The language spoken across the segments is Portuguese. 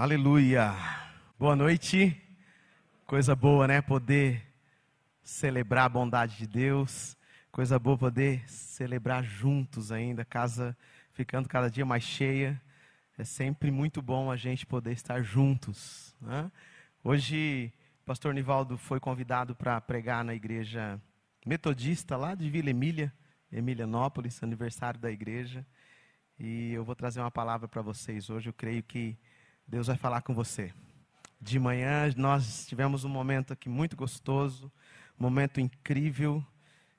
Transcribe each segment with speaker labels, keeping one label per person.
Speaker 1: Aleluia. Boa noite. Coisa boa, né? Poder celebrar a bondade de Deus. Coisa boa poder celebrar juntos ainda, casa ficando cada dia mais cheia. É sempre muito bom a gente poder estar juntos. Né? Hoje, o pastor Nivaldo foi convidado para pregar na igreja metodista lá de Vila Emília, Emilianópolis, aniversário da igreja. E eu vou trazer uma palavra para vocês hoje. Eu creio que Deus vai falar com você. De manhã nós tivemos um momento aqui muito gostoso, um momento incrível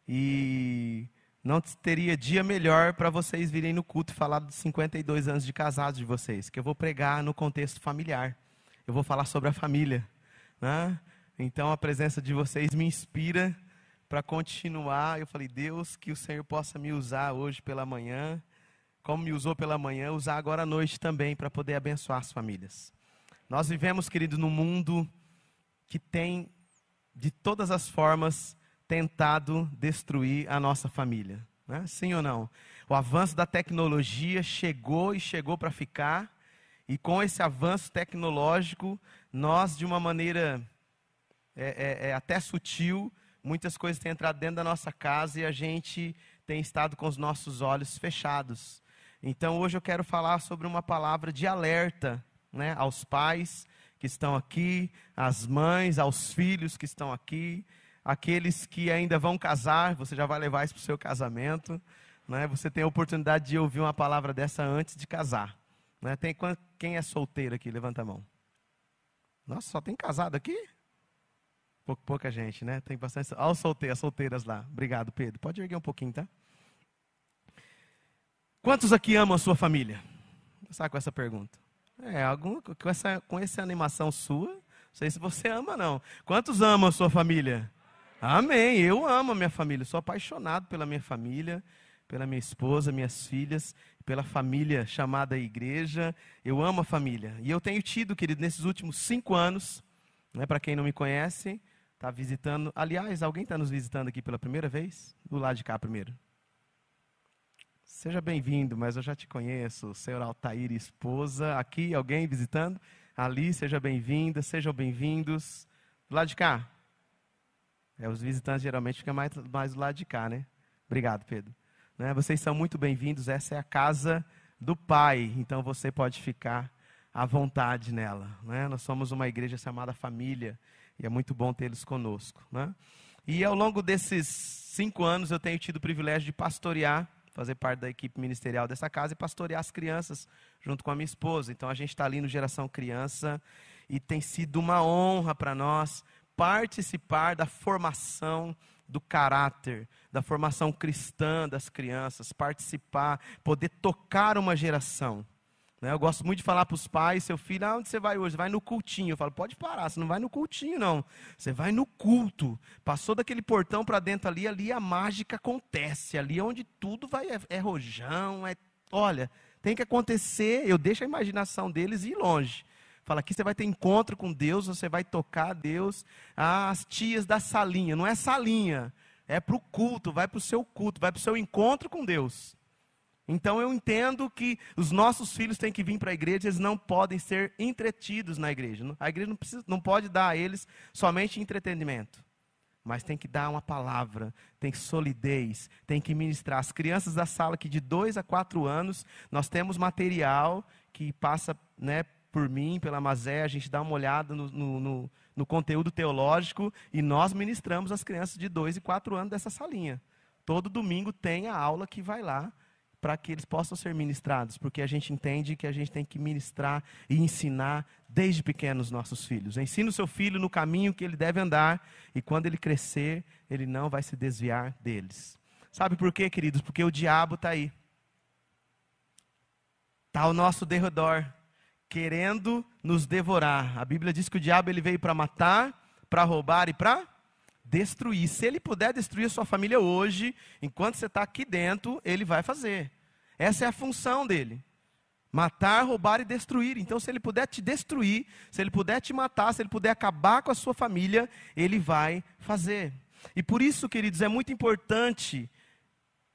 Speaker 1: e não teria dia melhor para vocês virem no culto e falar dos 52 anos de casados de vocês, que eu vou pregar no contexto familiar. Eu vou falar sobre a família. Né? Então a presença de vocês me inspira para continuar. Eu falei, Deus, que o Senhor possa me usar hoje pela manhã como me usou pela manhã, usar agora à noite também para poder abençoar as famílias. Nós vivemos, querido, num mundo que tem, de todas as formas, tentado destruir a nossa família. Né? Sim ou não? O avanço da tecnologia chegou e chegou para ficar, e com esse avanço tecnológico, nós, de uma maneira é, é, é até sutil, muitas coisas têm entrado dentro da nossa casa e a gente tem estado com os nossos olhos fechados. Então hoje eu quero falar sobre uma palavra de alerta né, aos pais que estão aqui, às mães, aos filhos que estão aqui, aqueles que ainda vão casar, você já vai levar isso para o seu casamento. Né? Você tem a oportunidade de ouvir uma palavra dessa antes de casar. Né? Tem, quem é solteiro aqui? Levanta a mão. Nossa, só tem casado aqui? Pouca, pouca gente, né? Tem bastante. Olha os solteiros, as solteiras lá. Obrigado, Pedro. Pode erguer um pouquinho, tá? Quantos aqui amam a sua família? Vou começar com essa pergunta. É, algum, com, essa, com essa animação sua, não sei se você ama não. Quantos amam a sua família? Amém, eu amo a minha família, sou apaixonado pela minha família, pela minha esposa, minhas filhas, pela família chamada igreja. Eu amo a família. E eu tenho tido, querido, nesses últimos cinco anos, né, para quem não me conhece, está visitando. Aliás, alguém está nos visitando aqui pela primeira vez? Do lado de cá primeiro. Seja bem-vindo, mas eu já te conheço, senhor Altair, esposa. Aqui, alguém visitando? Ali, seja bem-vinda, sejam bem-vindos. Do lado de cá? É, os visitantes geralmente ficam mais, mais do lado de cá, né? Obrigado, Pedro. Né? Vocês são muito bem-vindos, essa é a casa do Pai, então você pode ficar à vontade nela. Né? Nós somos uma igreja chamada Família e é muito bom tê-los conosco. Né? E ao longo desses cinco anos eu tenho tido o privilégio de pastorear fazer parte da equipe ministerial dessa casa e pastorear as crianças junto com a minha esposa. Então a gente está ali no Geração Criança e tem sido uma honra para nós participar da formação do caráter, da formação cristã das crianças, participar, poder tocar uma geração. Né? Eu gosto muito de falar para os pais, seu filho, ah, onde você vai hoje? Vai no cultinho. Eu falo, pode parar, você não vai no cultinho, não. Você vai no culto. Passou daquele portão para dentro ali, ali a mágica acontece. Ali é onde tudo vai, é, é rojão, é. Olha, tem que acontecer. Eu deixo a imaginação deles ir longe. Fala, aqui você vai ter encontro com Deus, você vai tocar a Deus. Ah, as tias da salinha, não é salinha, é para o culto, vai para o seu culto, vai para o seu encontro com Deus. Então eu entendo que os nossos filhos têm que vir para a igreja, eles não podem ser entretidos na igreja. A igreja não, precisa, não pode dar a eles somente entretenimento, mas tem que dar uma palavra, tem solidez, tem que ministrar. As crianças da sala que de 2 a 4 anos, nós temos material que passa né, por mim, pela Mazé, a gente dá uma olhada no, no, no, no conteúdo teológico e nós ministramos as crianças de 2 e 4 anos dessa salinha. Todo domingo tem a aula que vai lá para que eles possam ser ministrados, porque a gente entende que a gente tem que ministrar e ensinar desde pequenos nossos filhos. Ensina o seu filho no caminho que ele deve andar, e quando ele crescer, ele não vai se desviar deles. Sabe por quê, queridos? Porque o diabo está aí. Está ao nosso derredor, querendo nos devorar. A Bíblia diz que o diabo ele veio para matar, para roubar e para destruir. Se ele puder destruir a sua família hoje, enquanto você está aqui dentro, ele vai fazer. Essa é a função dele. Matar, roubar e destruir. Então, se ele puder te destruir, se ele puder te matar, se ele puder acabar com a sua família, ele vai fazer. E por isso, queridos, é muito importante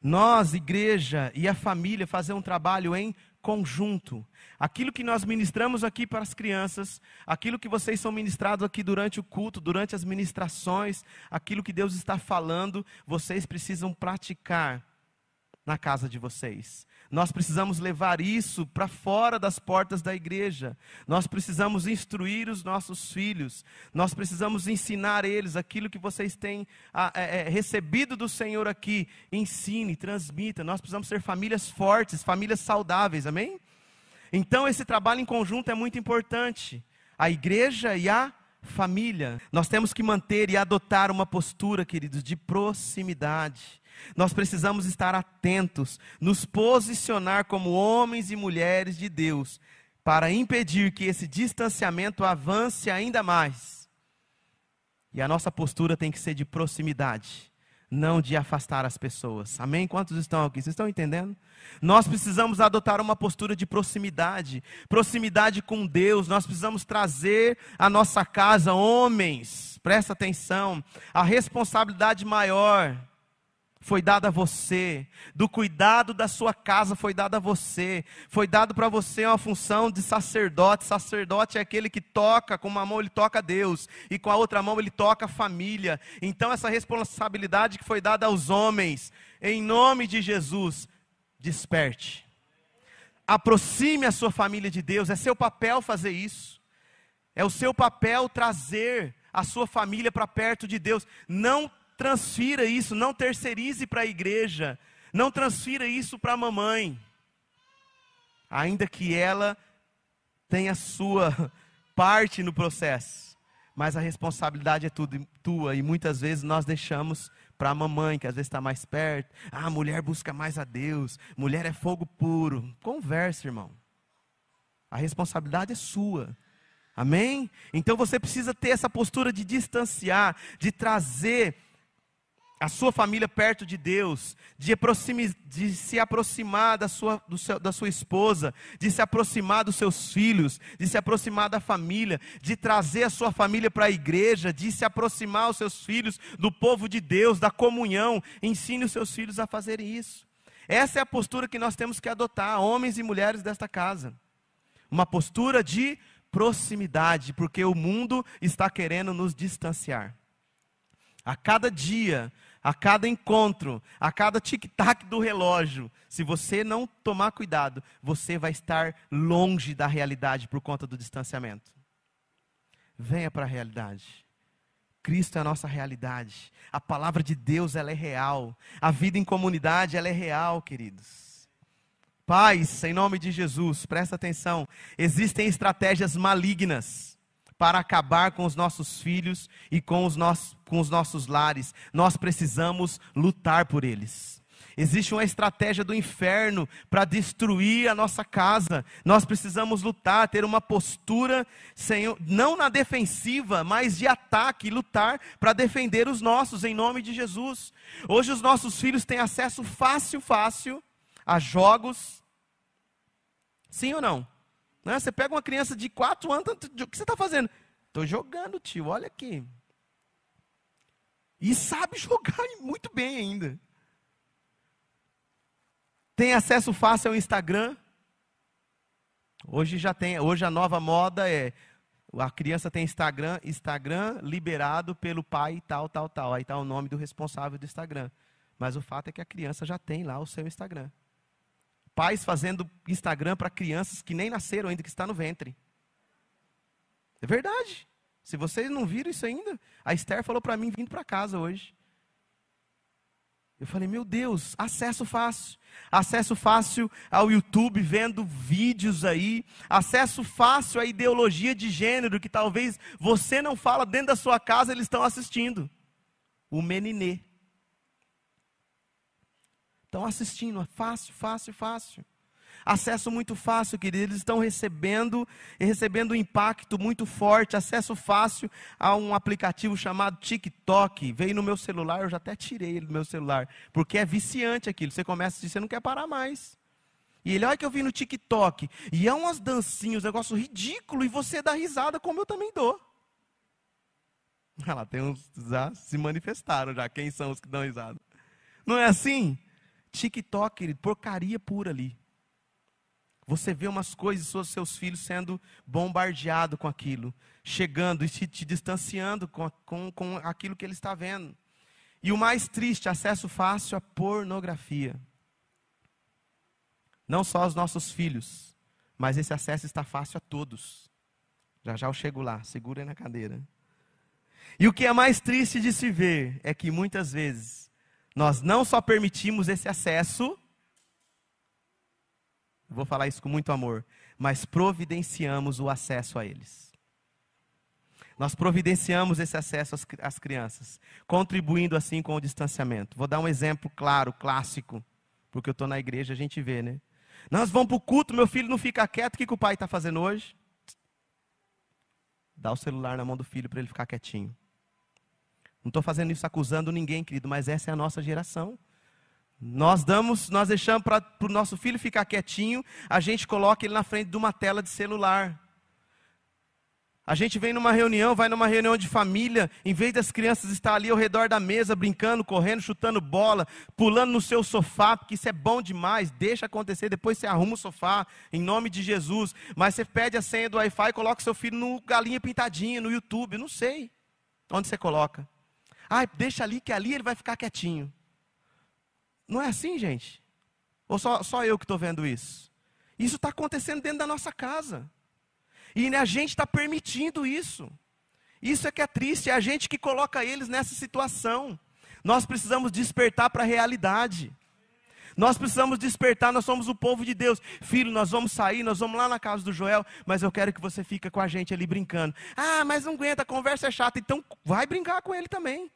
Speaker 1: nós, igreja e a família, fazer um trabalho em conjunto. Aquilo que nós ministramos aqui para as crianças, aquilo que vocês são ministrados aqui durante o culto, durante as ministrações, aquilo que Deus está falando, vocês precisam praticar na casa de vocês. Nós precisamos levar isso para fora das portas da igreja. Nós precisamos instruir os nossos filhos. Nós precisamos ensinar eles aquilo que vocês têm é, é, recebido do Senhor aqui. Ensine, transmita. Nós precisamos ser famílias fortes, famílias saudáveis. Amém? Então, esse trabalho em conjunto é muito importante. A igreja e a família. Nós temos que manter e adotar uma postura, queridos, de proximidade. Nós precisamos estar atentos, nos posicionar como homens e mulheres de Deus, para impedir que esse distanciamento avance ainda mais. E a nossa postura tem que ser de proximidade, não de afastar as pessoas. Amém? Quantos estão aqui? Vocês estão entendendo? Nós precisamos adotar uma postura de proximidade, proximidade com Deus. Nós precisamos trazer à nossa casa homens, presta atenção, a responsabilidade maior foi dado a você, do cuidado da sua casa foi dado a você, foi dado para você uma função de sacerdote. Sacerdote é aquele que toca, com uma mão ele toca a Deus, e com a outra mão ele toca a família. Então, essa responsabilidade que foi dada aos homens, em nome de Jesus, desperte. Aproxime a sua família de Deus, é seu papel fazer isso, é o seu papel trazer a sua família para perto de Deus. Não transfira isso, não terceirize para a igreja, não transfira isso para a mamãe, ainda que ela tenha sua parte no processo, mas a responsabilidade é tudo tua e muitas vezes nós deixamos para a mamãe, que às vezes está mais perto. Ah, a mulher busca mais a Deus, mulher é fogo puro. Conversa, irmão. A responsabilidade é sua. Amém? Então você precisa ter essa postura de distanciar, de trazer a sua família perto de Deus, de, de se aproximar da sua, seu, da sua esposa, de se aproximar dos seus filhos, de se aproximar da família, de trazer a sua família para a igreja, de se aproximar os seus filhos do povo de Deus, da comunhão. Ensine os seus filhos a fazerem isso. Essa é a postura que nós temos que adotar, homens e mulheres desta casa. Uma postura de proximidade, porque o mundo está querendo nos distanciar. A cada dia, a cada encontro, a cada tic-tac do relógio, se você não tomar cuidado, você vai estar longe da realidade por conta do distanciamento. Venha para a realidade. Cristo é a nossa realidade. A palavra de Deus, ela é real. A vida em comunidade, ela é real, queridos. Pais, em nome de Jesus, presta atenção. Existem estratégias malignas para acabar com os nossos filhos e com os, nossos, com os nossos lares. Nós precisamos lutar por eles. Existe uma estratégia do inferno para destruir a nossa casa. Nós precisamos lutar, ter uma postura, Senhor, não na defensiva, mas de ataque, lutar para defender os nossos, em nome de Jesus. Hoje os nossos filhos têm acesso fácil, fácil a jogos. Sim ou não? Né? Você pega uma criança de 4 anos, o que você está fazendo? Estou jogando, tio, olha aqui. E sabe jogar muito bem ainda. Tem acesso fácil ao Instagram. Hoje já tem, hoje a nova moda é a criança tem Instagram, Instagram liberado pelo pai tal, tal, tal. Aí está o nome do responsável do Instagram. Mas o fato é que a criança já tem lá o seu Instagram. Pais fazendo Instagram para crianças que nem nasceram ainda, que está no ventre. É verdade. Se vocês não viram isso ainda, a Esther falou para mim vindo para casa hoje. Eu falei, meu Deus, acesso fácil. Acesso fácil ao YouTube, vendo vídeos aí. Acesso fácil à ideologia de gênero que talvez você não fala dentro da sua casa, eles estão assistindo. O meninê. Estão assistindo, é fácil, fácil, fácil. Acesso muito fácil, querido. Eles estão recebendo e recebendo um impacto muito forte. Acesso fácil a um aplicativo chamado TikTok. Veio no meu celular, eu já até tirei ele do meu celular. Porque é viciante aquilo. Você começa a dizer, você não quer parar mais. E ele, olha que eu vi no TikTok. E é umas dancinhas, um negócio ridículo. E você dá risada, como eu também dou. Olha lá, tem uns já se manifestaram já. Quem são os que dão risada? Não é assim? TikTok, porcaria pura ali. Você vê umas coisas, seus filhos sendo bombardeados com aquilo, chegando e te, te distanciando com, com, com aquilo que ele está vendo. E o mais triste, acesso fácil à pornografia. Não só aos nossos filhos, mas esse acesso está fácil a todos. Já já eu chego lá, segura na cadeira. E o que é mais triste de se ver é que muitas vezes nós não só permitimos esse acesso, vou falar isso com muito amor, mas providenciamos o acesso a eles. Nós providenciamos esse acesso às, às crianças, contribuindo assim com o distanciamento. Vou dar um exemplo claro, clássico, porque eu estou na igreja, a gente vê, né? Nós vamos para o culto, meu filho não fica quieto, o que, que o pai está fazendo hoje? Dá o celular na mão do filho para ele ficar quietinho. Não estou fazendo isso acusando ninguém, querido, mas essa é a nossa geração. Nós damos, nós deixamos para o nosso filho ficar quietinho, a gente coloca ele na frente de uma tela de celular. A gente vem numa reunião, vai numa reunião de família, em vez das crianças estar ali ao redor da mesa, brincando, correndo, chutando bola, pulando no seu sofá, porque isso é bom demais, deixa acontecer, depois você arruma o sofá, em nome de Jesus. Mas você pede a senha do Wi-Fi e coloca seu filho no Galinha Pintadinha, no YouTube, não sei. Onde você coloca? Ah, deixa ali que ali ele vai ficar quietinho. Não é assim, gente? Ou só, só eu que estou vendo isso? Isso está acontecendo dentro da nossa casa. E a gente está permitindo isso. Isso é que é triste, é a gente que coloca eles nessa situação. Nós precisamos despertar para a realidade. Nós precisamos despertar, nós somos o povo de Deus. Filho, nós vamos sair, nós vamos lá na casa do Joel, mas eu quero que você fique com a gente ali brincando. Ah, mas não aguenta, a conversa é chata, então vai brincar com ele também.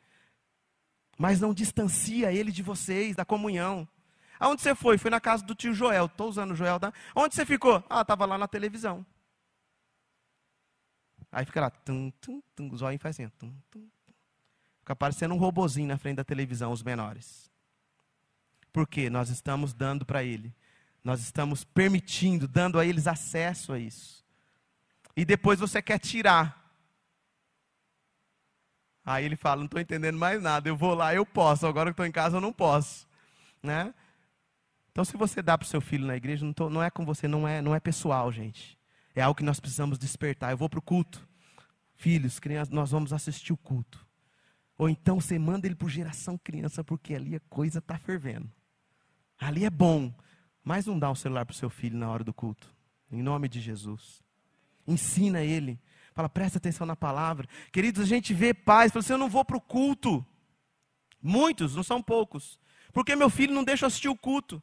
Speaker 1: Mas não distancia ele de vocês, da comunhão. Aonde você foi? Fui na casa do tio Joel. Estou usando o Joel. Tá? Onde você ficou? Ah, estava lá na televisão. Aí fica lá, tum, tum, tum, o zóio faz assim, tum, tum, Fica parecendo um robozinho na frente da televisão, os menores. Porque nós estamos dando para ele, nós estamos permitindo, dando a eles acesso a isso. E depois você quer tirar. Aí ele fala, não estou entendendo mais nada, eu vou lá, eu posso, agora que estou em casa eu não posso. Né? Então se você dá para o seu filho na igreja, não, tô, não é com você, não é, não é pessoal, gente. É algo que nós precisamos despertar. Eu vou para o culto. Filhos, crianças, nós vamos assistir o culto. Ou então você manda ele para geração criança, porque ali a coisa está fervendo. Ali é bom. Mas não dá um celular para o seu filho na hora do culto. Em nome de Jesus. Ensina ele. Fala, presta atenção na palavra. Queridos, a gente vê pais, fala assim, eu não vou para o culto. Muitos, não são poucos. Porque meu filho não deixa eu assistir o culto.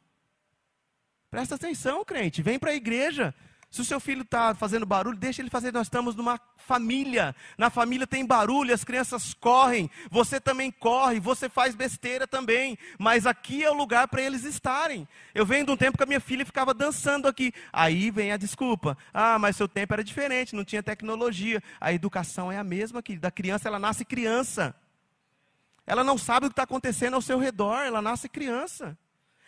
Speaker 1: Presta atenção, crente. Vem para a igreja. Se o seu filho está fazendo barulho, deixa ele fazer. Nós estamos numa família. Na família tem barulho, as crianças correm. Você também corre, você faz besteira também. Mas aqui é o lugar para eles estarem. Eu venho de um tempo que a minha filha ficava dançando aqui. Aí vem a desculpa. Ah, mas seu tempo era diferente, não tinha tecnologia. A educação é a mesma que da criança, ela nasce criança. Ela não sabe o que está acontecendo ao seu redor, ela nasce criança.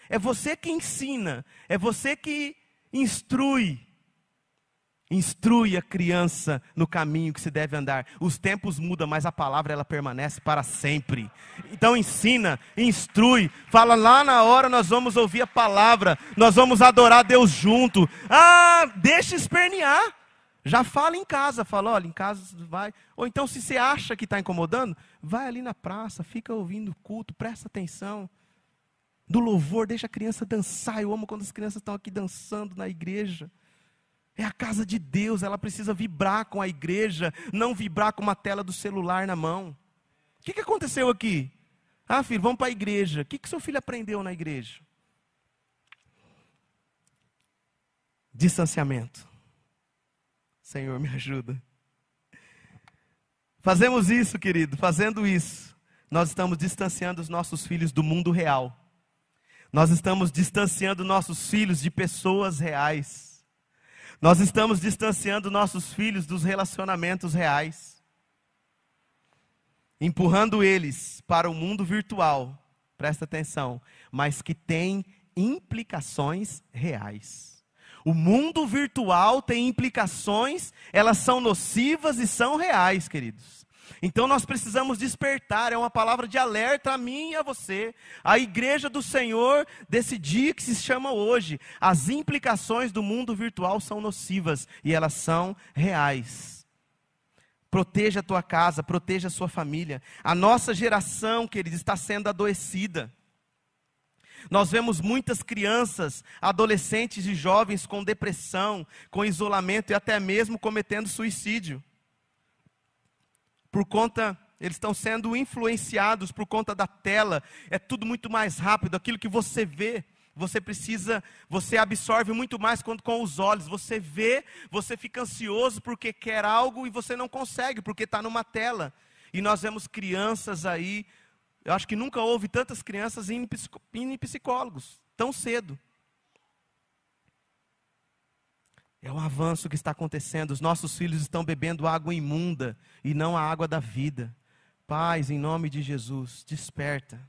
Speaker 1: É você que ensina, é você que instrui. Instrui a criança no caminho que se deve andar. Os tempos mudam, mas a palavra ela permanece para sempre. Então ensina, instrui, fala lá na hora nós vamos ouvir a palavra, nós vamos adorar Deus junto. Ah, deixa espernear. Já fala em casa, fala, olha, em casa vai. Ou então, se você acha que está incomodando, vai ali na praça, fica ouvindo o culto, presta atenção. Do louvor, deixa a criança dançar. Eu amo quando as crianças estão aqui dançando na igreja. É a casa de Deus, ela precisa vibrar com a igreja, não vibrar com uma tela do celular na mão. O que, que aconteceu aqui? Ah, filho, vamos para a igreja. O que, que seu filho aprendeu na igreja? Distanciamento. Senhor, me ajuda. Fazemos isso, querido, fazendo isso, nós estamos distanciando os nossos filhos do mundo real. Nós estamos distanciando nossos filhos de pessoas reais. Nós estamos distanciando nossos filhos dos relacionamentos reais, empurrando eles para o mundo virtual, presta atenção, mas que tem implicações reais. O mundo virtual tem implicações, elas são nocivas e são reais, queridos. Então nós precisamos despertar, é uma palavra de alerta a mim e a você, a igreja do Senhor desse dia que se chama hoje. As implicações do mundo virtual são nocivas e elas são reais. Proteja a tua casa, proteja a sua família. A nossa geração, queridos, está sendo adoecida. Nós vemos muitas crianças, adolescentes e jovens com depressão, com isolamento e até mesmo cometendo suicídio. Por conta, eles estão sendo influenciados por conta da tela, é tudo muito mais rápido, aquilo que você vê, você precisa, você absorve muito mais quando com os olhos. Você vê, você fica ansioso porque quer algo e você não consegue, porque está numa tela. E nós vemos crianças aí eu acho que nunca houve tantas crianças em psicólogos, tão cedo. É um avanço que está acontecendo. Os nossos filhos estão bebendo água imunda e não a água da vida. Pais, em nome de Jesus, desperta.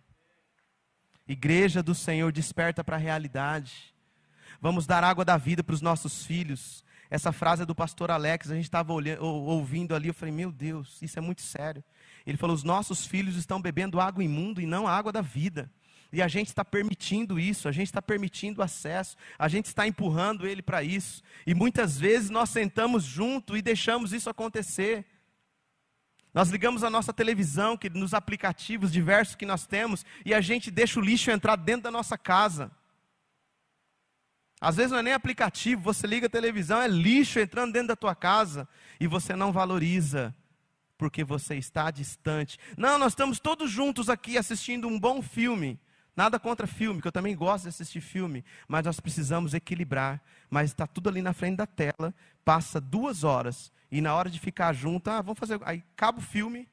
Speaker 1: Igreja do Senhor, desperta para a realidade. Vamos dar água da vida para os nossos filhos. Essa frase é do pastor Alex, a gente estava ouvindo ali, eu falei, meu Deus, isso é muito sério. Ele falou: os nossos filhos estão bebendo água imunda e não a água da vida. E a gente está permitindo isso, a gente está permitindo acesso, a gente está empurrando ele para isso. E muitas vezes nós sentamos junto e deixamos isso acontecer. Nós ligamos a nossa televisão, que nos aplicativos diversos que nós temos, e a gente deixa o lixo entrar dentro da nossa casa. Às vezes não é nem aplicativo, você liga a televisão, é lixo entrando dentro da tua casa e você não valoriza porque você está distante. Não, nós estamos todos juntos aqui assistindo um bom filme. Nada contra filme, que eu também gosto de assistir filme, mas nós precisamos equilibrar. Mas está tudo ali na frente da tela, passa duas horas, e na hora de ficar junto, ah, vamos fazer. Aí acaba o filme.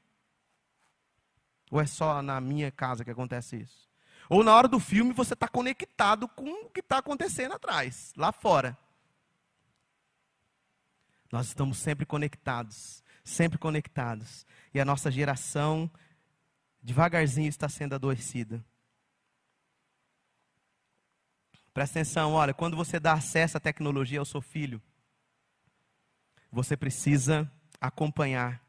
Speaker 1: Ou é só na minha casa que acontece isso? Ou na hora do filme você está conectado com o que está acontecendo atrás, lá fora. Nós estamos sempre conectados sempre conectados. E a nossa geração, devagarzinho, está sendo adoecida. Presta atenção, olha, quando você dá acesso à tecnologia ao seu filho, você precisa acompanhar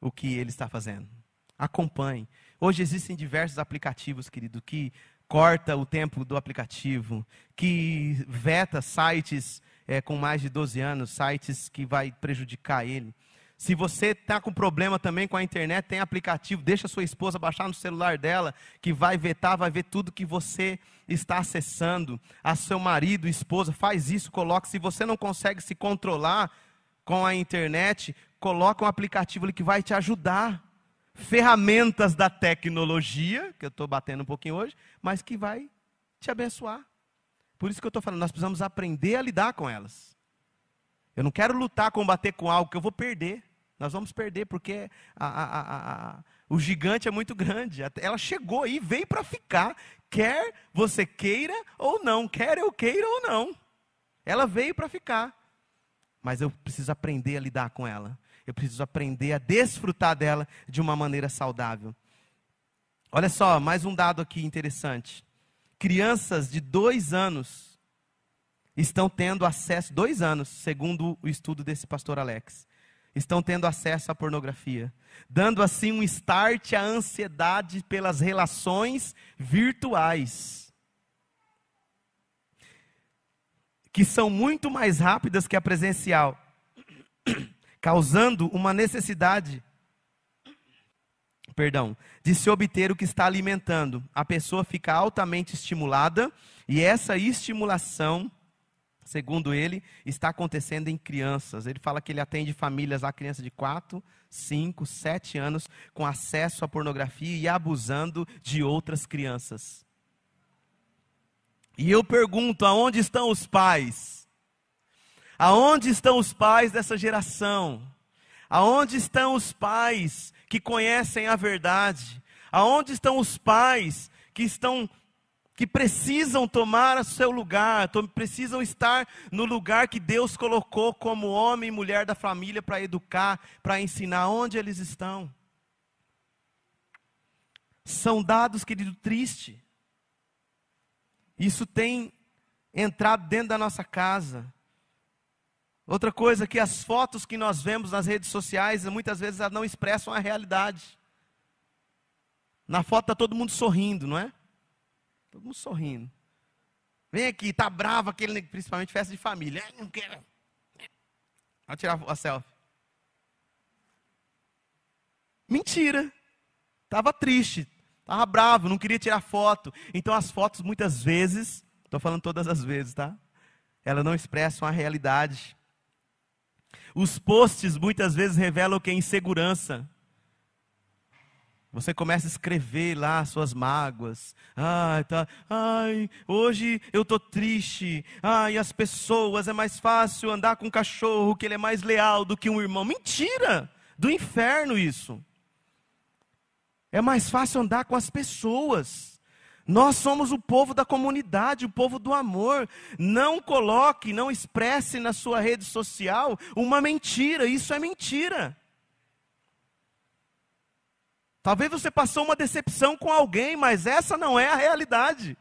Speaker 1: o que ele está fazendo. Acompanhe. Hoje existem diversos aplicativos, querido, que corta o tempo do aplicativo, que veta sites é, com mais de 12 anos, sites que vai prejudicar ele. Se você está com problema também com a internet, tem aplicativo, deixa sua esposa baixar no celular dela, que vai vetar, vai ver tudo que você está acessando. A seu marido, esposa, faz isso, coloque. Se você não consegue se controlar com a internet, coloca um aplicativo ali que vai te ajudar. Ferramentas da tecnologia, que eu estou batendo um pouquinho hoje, mas que vai te abençoar. Por isso que eu estou falando, nós precisamos aprender a lidar com elas. Eu não quero lutar, combater com algo que eu vou perder. Nós vamos perder porque a, a, a, o gigante é muito grande. Ela chegou aí, veio para ficar, quer você queira ou não, quer eu queira ou não. Ela veio para ficar. Mas eu preciso aprender a lidar com ela. Eu preciso aprender a desfrutar dela de uma maneira saudável. Olha só, mais um dado aqui interessante. Crianças de dois anos estão tendo acesso, dois anos, segundo o estudo desse pastor Alex, estão tendo acesso à pornografia, dando assim um start à ansiedade pelas relações virtuais, que são muito mais rápidas que a presencial, causando uma necessidade, perdão, de se obter o que está alimentando. A pessoa fica altamente estimulada e essa estimulação segundo ele, está acontecendo em crianças. Ele fala que ele atende famílias, a criança de 4, 5, 7 anos, com acesso à pornografia e abusando de outras crianças. E eu pergunto: aonde estão os pais? Aonde estão os pais dessa geração? Aonde estão os pais que conhecem a verdade? Aonde estão os pais que estão que precisam tomar o seu lugar, precisam estar no lugar que Deus colocou como homem e mulher da família para educar, para ensinar onde eles estão. São dados, querido, triste. Isso tem entrado dentro da nossa casa. Outra coisa que as fotos que nós vemos nas redes sociais, muitas vezes elas não expressam a realidade. Na foto está todo mundo sorrindo, não é? Todo mundo sorrindo. Vem aqui, tá bravo aquele, principalmente festa de família. Não quero. Vou tirar a selfie. Mentira. Estava triste, estava bravo, não queria tirar foto. Então as fotos muitas vezes, estou falando todas as vezes, tá? Elas não expressam a realidade. Os posts muitas vezes revelam que é insegurança. Você começa a escrever lá suas mágoas. Ai, tá. Ai, hoje eu tô triste. Ai, as pessoas é mais fácil andar com um cachorro que ele é mais leal do que um irmão. Mentira! Do inferno isso. É mais fácil andar com as pessoas. Nós somos o povo da comunidade, o povo do amor. Não coloque, não expresse na sua rede social uma mentira. Isso é mentira. Talvez você passou uma decepção com alguém, mas essa não é a realidade.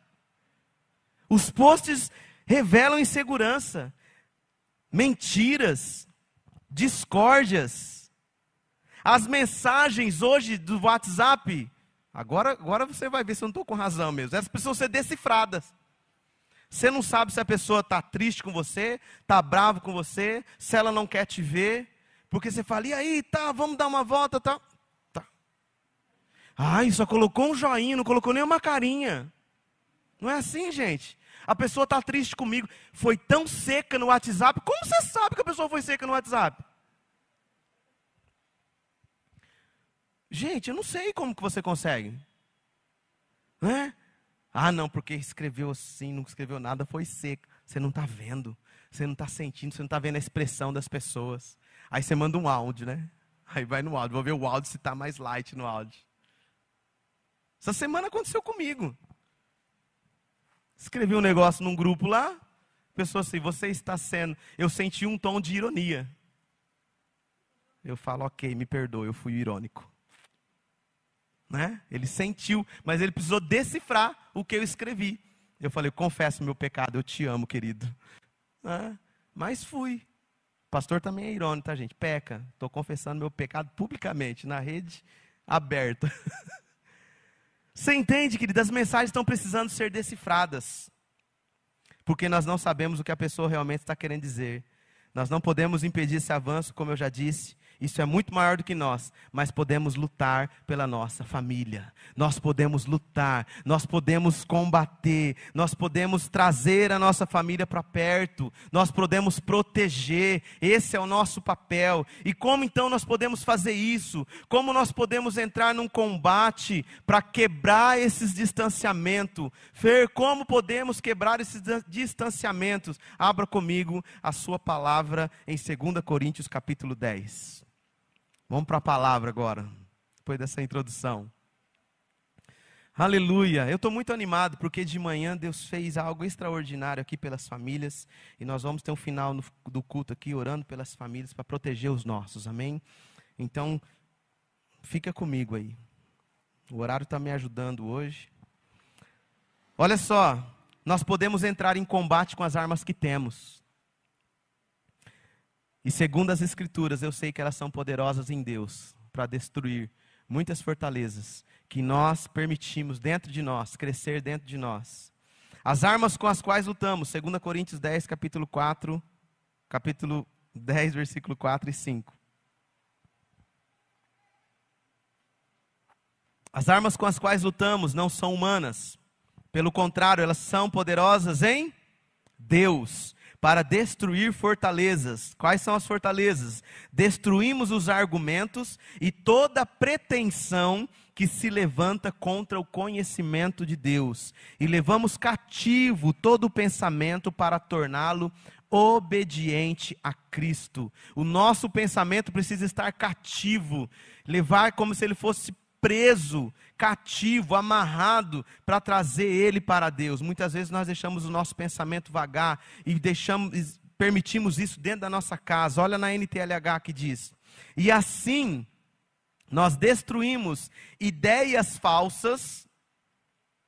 Speaker 1: Os posts revelam insegurança, mentiras, discórdias. As mensagens hoje do WhatsApp, agora, agora você vai ver se eu não estou com razão mesmo. Essas precisam ser decifradas. Você não sabe se a pessoa está triste com você, está bravo com você, se ela não quer te ver, porque você fala, e aí, tá, vamos dar uma volta, tá? Ai, só colocou um joinha, não colocou nenhuma carinha. Não é assim, gente. A pessoa está triste comigo. Foi tão seca no WhatsApp. Como você sabe que a pessoa foi seca no WhatsApp? Gente, eu não sei como que você consegue. Né? Ah, não, porque escreveu assim, não escreveu nada, foi seco. Você não está vendo, você não está sentindo, você não está vendo a expressão das pessoas. Aí você manda um áudio, né? Aí vai no áudio, vou ver o áudio se está mais light no áudio. Essa semana aconteceu comigo. Escrevi um negócio num grupo lá, pessoa assim, você está sendo. Eu senti um tom de ironia. Eu falo, ok, me perdoe, eu fui irônico. Né? Ele sentiu, mas ele precisou decifrar o que eu escrevi. Eu falei, confesso meu pecado, eu te amo, querido. Né? Mas fui. O pastor também é irônico, tá, gente? Peca. Estou confessando meu pecado publicamente, na rede aberta. Você entende, querido? As mensagens estão precisando ser decifradas. Porque nós não sabemos o que a pessoa realmente está querendo dizer. Nós não podemos impedir esse avanço, como eu já disse. Isso é muito maior do que nós, mas podemos lutar pela nossa família. Nós podemos lutar, nós podemos combater, nós podemos trazer a nossa família para perto, nós podemos proteger. Esse é o nosso papel. E como então nós podemos fazer isso? Como nós podemos entrar num combate para quebrar esses distanciamentos? Fer, como podemos quebrar esses distanciamentos? Abra comigo a sua palavra em 2 Coríntios capítulo 10. Vamos para a palavra agora, depois dessa introdução. Aleluia! Eu estou muito animado porque de manhã Deus fez algo extraordinário aqui pelas famílias e nós vamos ter um final no, do culto aqui orando pelas famílias para proteger os nossos, amém? Então, fica comigo aí. O horário está me ajudando hoje. Olha só, nós podemos entrar em combate com as armas que temos. E segundo as Escrituras, eu sei que elas são poderosas em Deus para destruir muitas fortalezas que nós permitimos dentro de nós, crescer dentro de nós. As armas com as quais lutamos, 2 Coríntios 10, capítulo 4, capítulo 10, versículo 4 e 5. As armas com as quais lutamos não são humanas. Pelo contrário, elas são poderosas em Deus para destruir fortalezas. Quais são as fortalezas? Destruímos os argumentos e toda pretensão que se levanta contra o conhecimento de Deus, e levamos cativo todo o pensamento para torná-lo obediente a Cristo. O nosso pensamento precisa estar cativo, levar como se ele fosse preso, cativo, amarrado para trazer ele para Deus. Muitas vezes nós deixamos o nosso pensamento vagar e deixamos, permitimos isso dentro da nossa casa. Olha na NTLH que diz: "E assim nós destruímos ideias falsas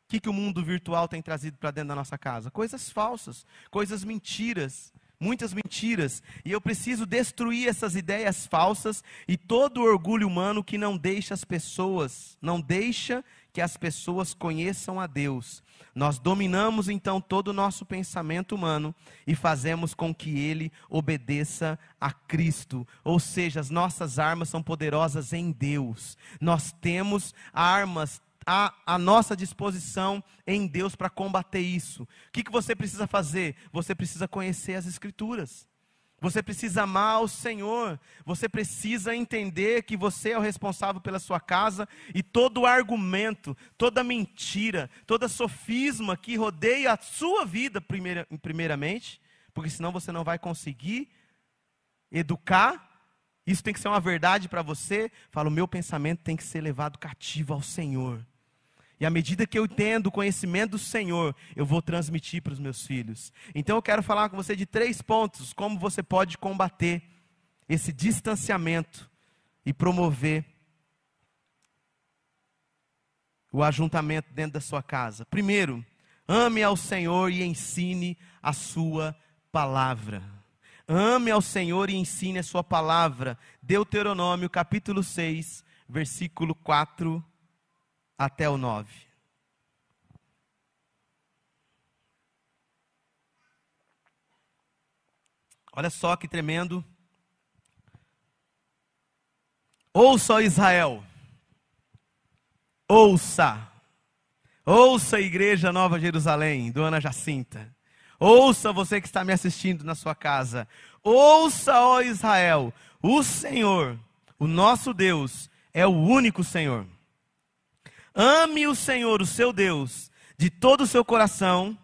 Speaker 1: o que, que o mundo virtual tem trazido para dentro da nossa casa? Coisas falsas, coisas mentiras, muitas mentiras, e eu preciso destruir essas ideias falsas e todo o orgulho humano que não deixa as pessoas, não deixa que as pessoas conheçam a Deus. Nós dominamos então todo o nosso pensamento humano e fazemos com que ele obedeça a Cristo. Ou seja, as nossas armas são poderosas em Deus. Nós temos armas à nossa disposição em Deus para combater isso. O que, que você precisa fazer? Você precisa conhecer as Escrituras. Você precisa amar o Senhor. Você precisa entender que você é o responsável pela sua casa e todo argumento, toda mentira, toda sofisma que rodeia a sua vida, primeira, primeiramente, porque senão você não vai conseguir educar. Isso tem que ser uma verdade para você. Fala, o meu pensamento tem que ser levado cativo ao Senhor. E à medida que eu entendo o conhecimento do Senhor, eu vou transmitir para os meus filhos. Então eu quero falar com você de três pontos: como você pode combater esse distanciamento e promover o ajuntamento dentro da sua casa. Primeiro, ame ao Senhor e ensine a sua palavra. Ame ao Senhor e ensine a sua palavra. Deuteronômio capítulo 6, versículo 4 até o 9. Olha só que tremendo. Ouça, Israel. Ouça. Ouça, Igreja Nova Jerusalém, do Ana Jacinta. Ouça você que está me assistindo na sua casa. Ouça, ó Israel, o Senhor, o nosso Deus, é o único Senhor. Ame o Senhor, o seu Deus, de todo o seu coração,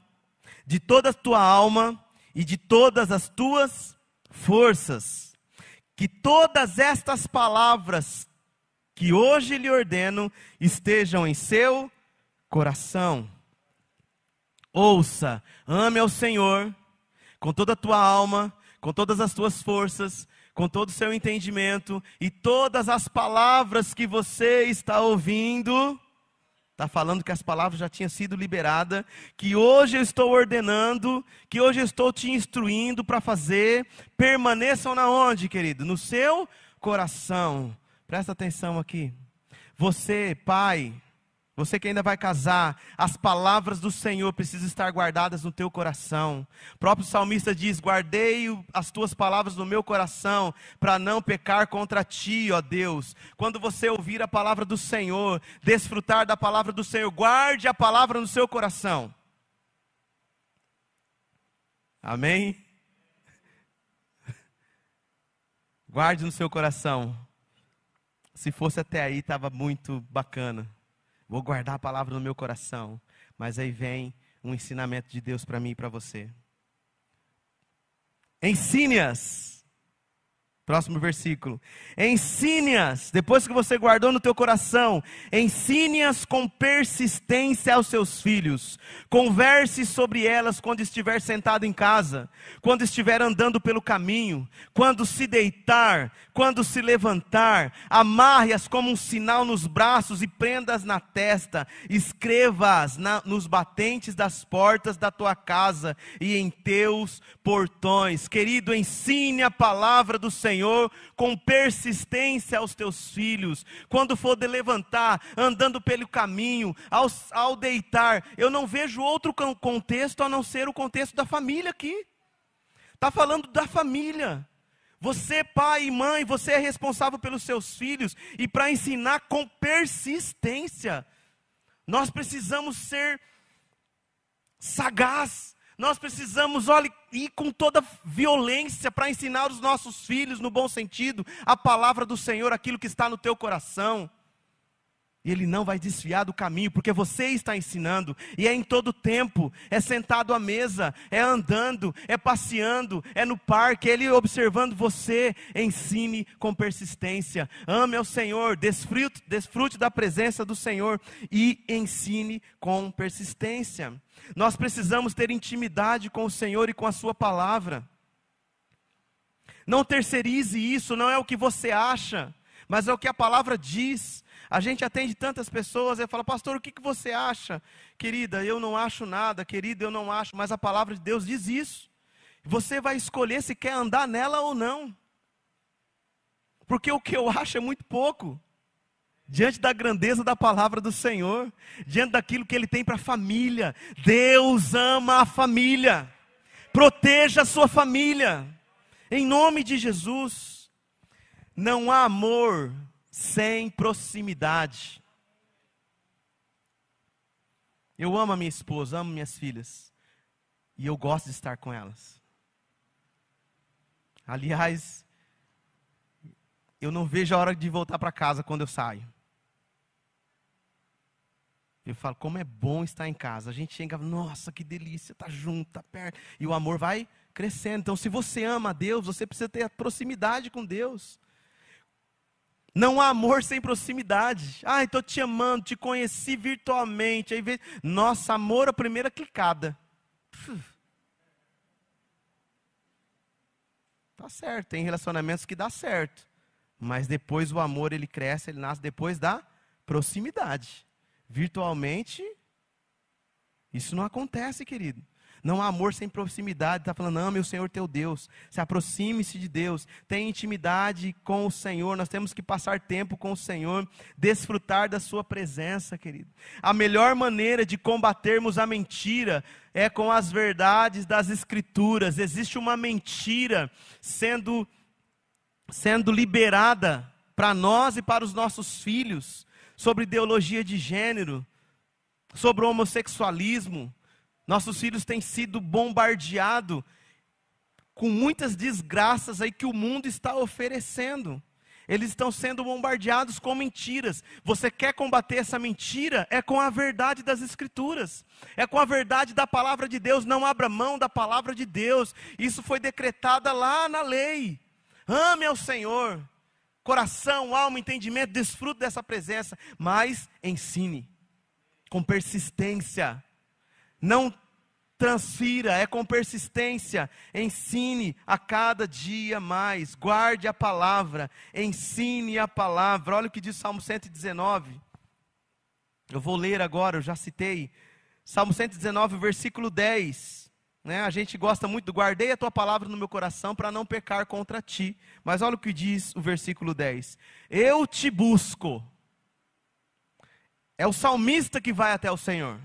Speaker 1: de toda a tua alma e de todas as tuas forças. Que todas estas palavras que hoje lhe ordeno estejam em seu coração. Ouça, ame ao Senhor com toda a tua alma, com todas as tuas forças, com todo o seu entendimento e todas as palavras que você está ouvindo Está falando que as palavras já tinham sido liberadas, que hoje eu estou ordenando, que hoje eu estou te instruindo para fazer, permaneçam na onde, querido? No seu coração. Presta atenção aqui. Você, pai, você que ainda vai casar, as palavras do Senhor precisam estar guardadas no teu coração. O próprio salmista diz: Guardei as tuas palavras no meu coração, para não pecar contra ti, ó Deus. Quando você ouvir a palavra do Senhor, desfrutar da palavra do Senhor, guarde a palavra no seu coração. Amém? Guarde no seu coração. Se fosse até aí, estava muito bacana. Vou guardar a palavra no meu coração. Mas aí vem um ensinamento de Deus para mim e para você. Ensine-as Próximo versículo. Ensine-as, depois que você guardou no teu coração, ensine-as com persistência aos seus filhos. Converse sobre elas quando estiver sentado em casa, quando estiver andando pelo caminho, quando se deitar, quando se levantar. Amarre-as como um sinal nos braços e prenda-as na testa. Escreva-as nos batentes das portas da tua casa e em teus portões. Querido, ensine a palavra do Senhor Senhor com persistência aos teus filhos. Quando for de levantar, andando pelo caminho, ao, ao deitar, eu não vejo outro contexto a não ser o contexto da família aqui. Está falando da família. Você, pai e mãe, você é responsável pelos seus filhos e para ensinar com persistência. Nós precisamos ser sagaz, nós precisamos, olhe, ir com toda violência para ensinar os nossos filhos, no bom sentido, a palavra do Senhor, aquilo que está no teu coração. E ele não vai desfiar do caminho, porque você está ensinando, e é em todo tempo, é sentado à mesa, é andando, é passeando, é no parque, ele observando você, ensine com persistência, ame ao Senhor, desfrute, desfrute da presença do Senhor e ensine com persistência. Nós precisamos ter intimidade com o Senhor e com a Sua palavra. Não terceirize isso, não é o que você acha, mas é o que a palavra diz. A gente atende tantas pessoas e fala, pastor, o que, que você acha? Querida, eu não acho nada, querida, eu não acho, mas a palavra de Deus diz isso. Você vai escolher se quer andar nela ou não. Porque o que eu acho é muito pouco. Diante da grandeza da palavra do Senhor, diante daquilo que Ele tem para a família. Deus ama a família. Proteja a sua família. Em nome de Jesus. Não há amor sem proximidade. Eu amo a minha esposa, amo minhas filhas. E eu gosto de estar com elas. Aliás, eu não vejo a hora de voltar para casa quando eu saio. Eu falo, como é bom estar em casa. A gente chega, nossa, que delícia, tá junto, tá perto. E o amor vai crescendo. Então, se você ama a Deus, você precisa ter a proximidade com Deus. Não há amor sem proximidade. Ah, estou te amando, te conheci virtualmente. Aí vem, nossa, amor a primeira clicada. Tá certo, tem relacionamentos que dá certo. Mas depois o amor ele cresce, ele nasce depois da proximidade. Virtualmente, isso não acontece, querido. Não há amor sem proximidade. Está falando, ame o Senhor teu Deus. Se aproxime-se de Deus. Tenha intimidade com o Senhor. Nós temos que passar tempo com o Senhor. Desfrutar da sua presença, querido. A melhor maneira de combatermos a mentira é com as verdades das Escrituras. Existe uma mentira sendo, sendo liberada para nós e para os nossos filhos sobre ideologia de gênero, sobre homossexualismo nossos filhos têm sido bombardeados com muitas desgraças aí que o mundo está oferecendo. Eles estão sendo bombardeados com mentiras. Você quer combater essa mentira? É com a verdade das Escrituras, é com a verdade da palavra de Deus. Não abra mão da palavra de Deus. Isso foi decretada lá na lei. Ame ao Senhor, coração, alma, entendimento, desfrute dessa presença, mas ensine com persistência não transfira, é com persistência. Ensine a cada dia mais. Guarde a palavra, ensine a palavra. Olha o que diz Salmo 119. Eu vou ler agora, eu já citei. Salmo 119, versículo 10. Né? A gente gosta muito guardei a tua palavra no meu coração para não pecar contra ti. Mas olha o que diz o versículo 10. Eu te busco. É o salmista que vai até o Senhor.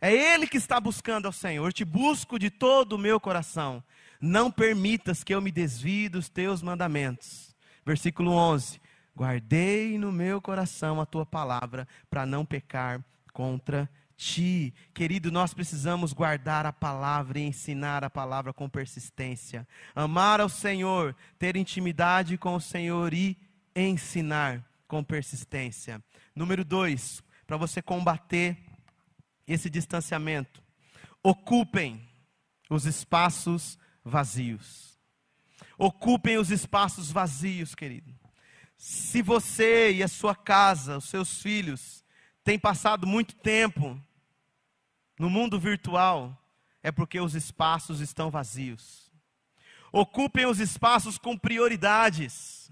Speaker 1: É Ele que está buscando ao Senhor. Te busco de todo o meu coração. Não permitas que eu me desvie dos teus mandamentos. Versículo 11: Guardei no meu coração a tua palavra, para não pecar contra ti. Querido, nós precisamos guardar a palavra e ensinar a palavra com persistência. Amar ao Senhor, ter intimidade com o Senhor e ensinar com persistência. Número dois, para você combater esse distanciamento. Ocupem os espaços vazios. Ocupem os espaços vazios, querido. Se você e a sua casa, os seus filhos, têm passado muito tempo no mundo virtual, é porque os espaços estão vazios. Ocupem os espaços com prioridades.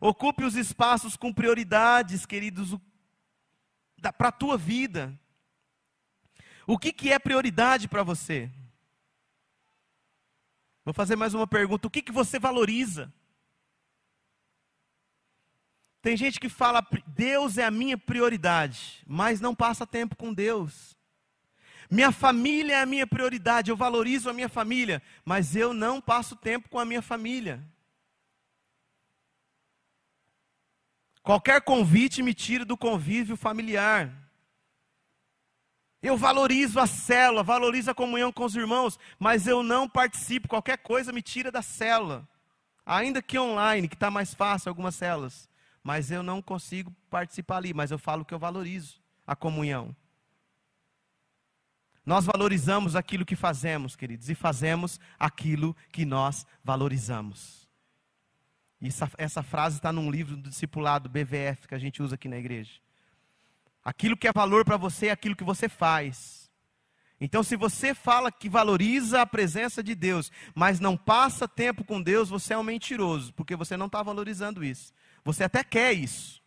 Speaker 1: Ocupe os espaços com prioridades, queridos, para a tua vida. O que, que é prioridade para você? Vou fazer mais uma pergunta. O que, que você valoriza? Tem gente que fala, Deus é a minha prioridade, mas não passa tempo com Deus. Minha família é a minha prioridade, eu valorizo a minha família, mas eu não passo tempo com a minha família. Qualquer convite me tira do convívio familiar. Eu valorizo a célula, valorizo a comunhão com os irmãos, mas eu não participo. Qualquer coisa me tira da célula. Ainda que online, que está mais fácil algumas células. Mas eu não consigo participar ali. Mas eu falo que eu valorizo a comunhão. Nós valorizamos aquilo que fazemos, queridos, e fazemos aquilo que nós valorizamos. Essa, essa frase está num livro do discipulado BVF que a gente usa aqui na igreja. Aquilo que é valor para você é aquilo que você faz. Então, se você fala que valoriza a presença de Deus, mas não passa tempo com Deus, você é um mentiroso, porque você não está valorizando isso. Você até quer isso,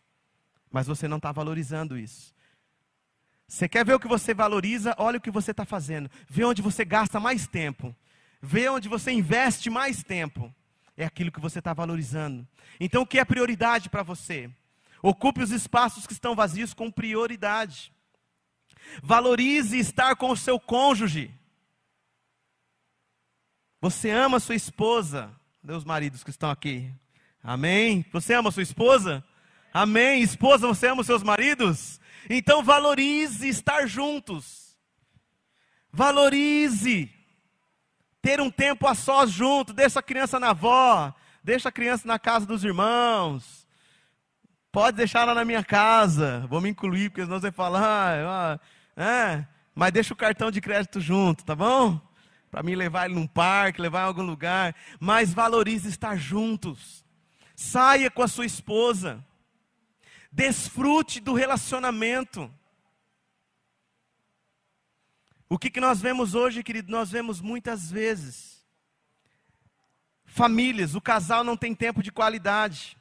Speaker 1: mas você não está valorizando isso. Você quer ver o que você valoriza? Olha o que você está fazendo. Vê onde você gasta mais tempo. Vê onde você investe mais tempo. É aquilo que você está valorizando. Então, o que é prioridade para você? Ocupe os espaços que estão vazios com prioridade. Valorize estar com o seu cônjuge. Você ama sua esposa. Deus maridos que estão aqui. Amém? Você ama sua esposa? Amém? Esposa, você ama os seus maridos? Então valorize estar juntos. Valorize ter um tempo a sós junto. Deixa a criança na avó, deixa a criança na casa dos irmãos. Pode deixar ela na minha casa. Vou me incluir, porque senão você fala, ah, é, mas deixa o cartão de crédito junto, tá bom? Para mim levar ele num parque, levar em algum lugar. Mas valorize estar juntos. Saia com a sua esposa. Desfrute do relacionamento. O que, que nós vemos hoje, querido? Nós vemos muitas vezes famílias, o casal não tem tempo de qualidade.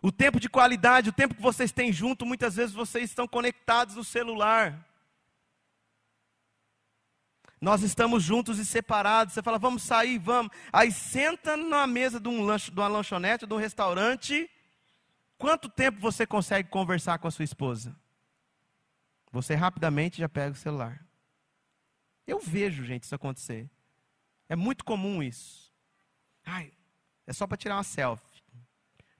Speaker 1: O tempo de qualidade, o tempo que vocês têm junto, muitas vezes vocês estão conectados no celular. Nós estamos juntos e separados. Você fala, vamos sair, vamos. Aí senta na mesa de, um de uma lanchonete, de um restaurante. Quanto tempo você consegue conversar com a sua esposa? Você rapidamente já pega o celular. Eu vejo, gente, isso acontecer. É muito comum isso. Ai, é só para tirar uma selfie.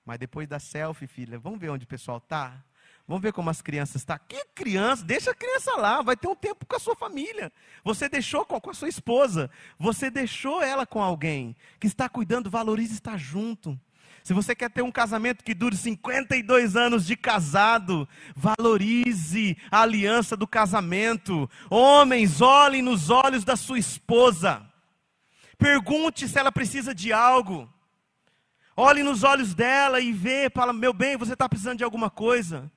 Speaker 1: Mas depois da selfie, filha, vamos ver onde o pessoal está? Vamos ver como as crianças estão. Tá? Que criança? Deixa a criança lá, vai ter um tempo com a sua família. Você deixou com, com a sua esposa, você deixou ela com alguém que está cuidando, valorize estar junto. Se você quer ter um casamento que dure 52 anos de casado, valorize a aliança do casamento. Homens, olhem nos olhos da sua esposa. Pergunte se ela precisa de algo. Olhe nos olhos dela e vê, fala: Meu bem, você está precisando de alguma coisa.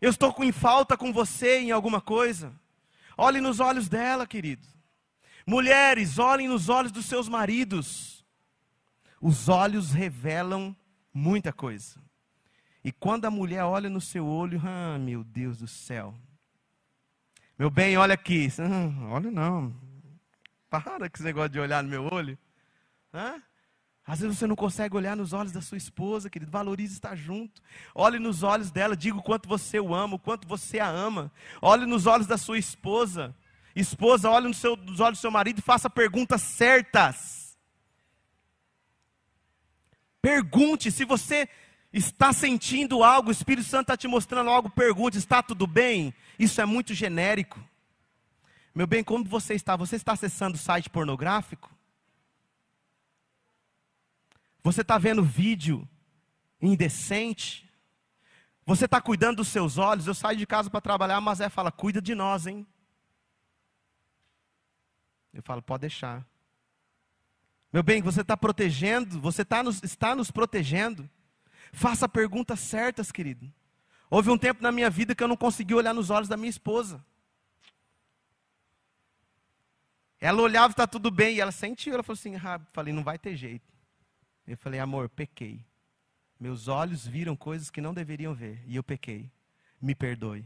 Speaker 1: Eu estou em falta com você em alguma coisa. Olhe nos olhos dela, querido. Mulheres, olhem nos olhos dos seus maridos. Os olhos revelam muita coisa. E quando a mulher olha no seu olho, ah, meu Deus do céu. Meu bem, olha aqui. Ah, olha não. Para com esse negócio de olhar no meu olho. Hã? Às vezes você não consegue olhar nos olhos da sua esposa, querido. Valorize estar junto. Olhe nos olhos dela, diga o quanto você o ama, o quanto você a ama. Olhe nos olhos da sua esposa. Esposa, olhe nos, seu, nos olhos do seu marido e faça perguntas certas. Pergunte se você está sentindo algo, o Espírito Santo está te mostrando algo, pergunte: está tudo bem? Isso é muito genérico. Meu bem, como você está? Você está acessando site pornográfico? Você está vendo vídeo indecente? Você está cuidando dos seus olhos? Eu saio de casa para trabalhar, mas é fala: cuida de nós, hein? Eu falo: pode deixar. Meu bem, você está protegendo, você tá nos, está nos protegendo. Faça perguntas certas, querido. Houve um tempo na minha vida que eu não consegui olhar nos olhos da minha esposa. Ela olhava, está tudo bem, e ela sentiu, ela falou assim, ah, falei, não vai ter jeito. Eu falei, amor, pequei. Meus olhos viram coisas que não deveriam ver, e eu pequei. Me perdoe.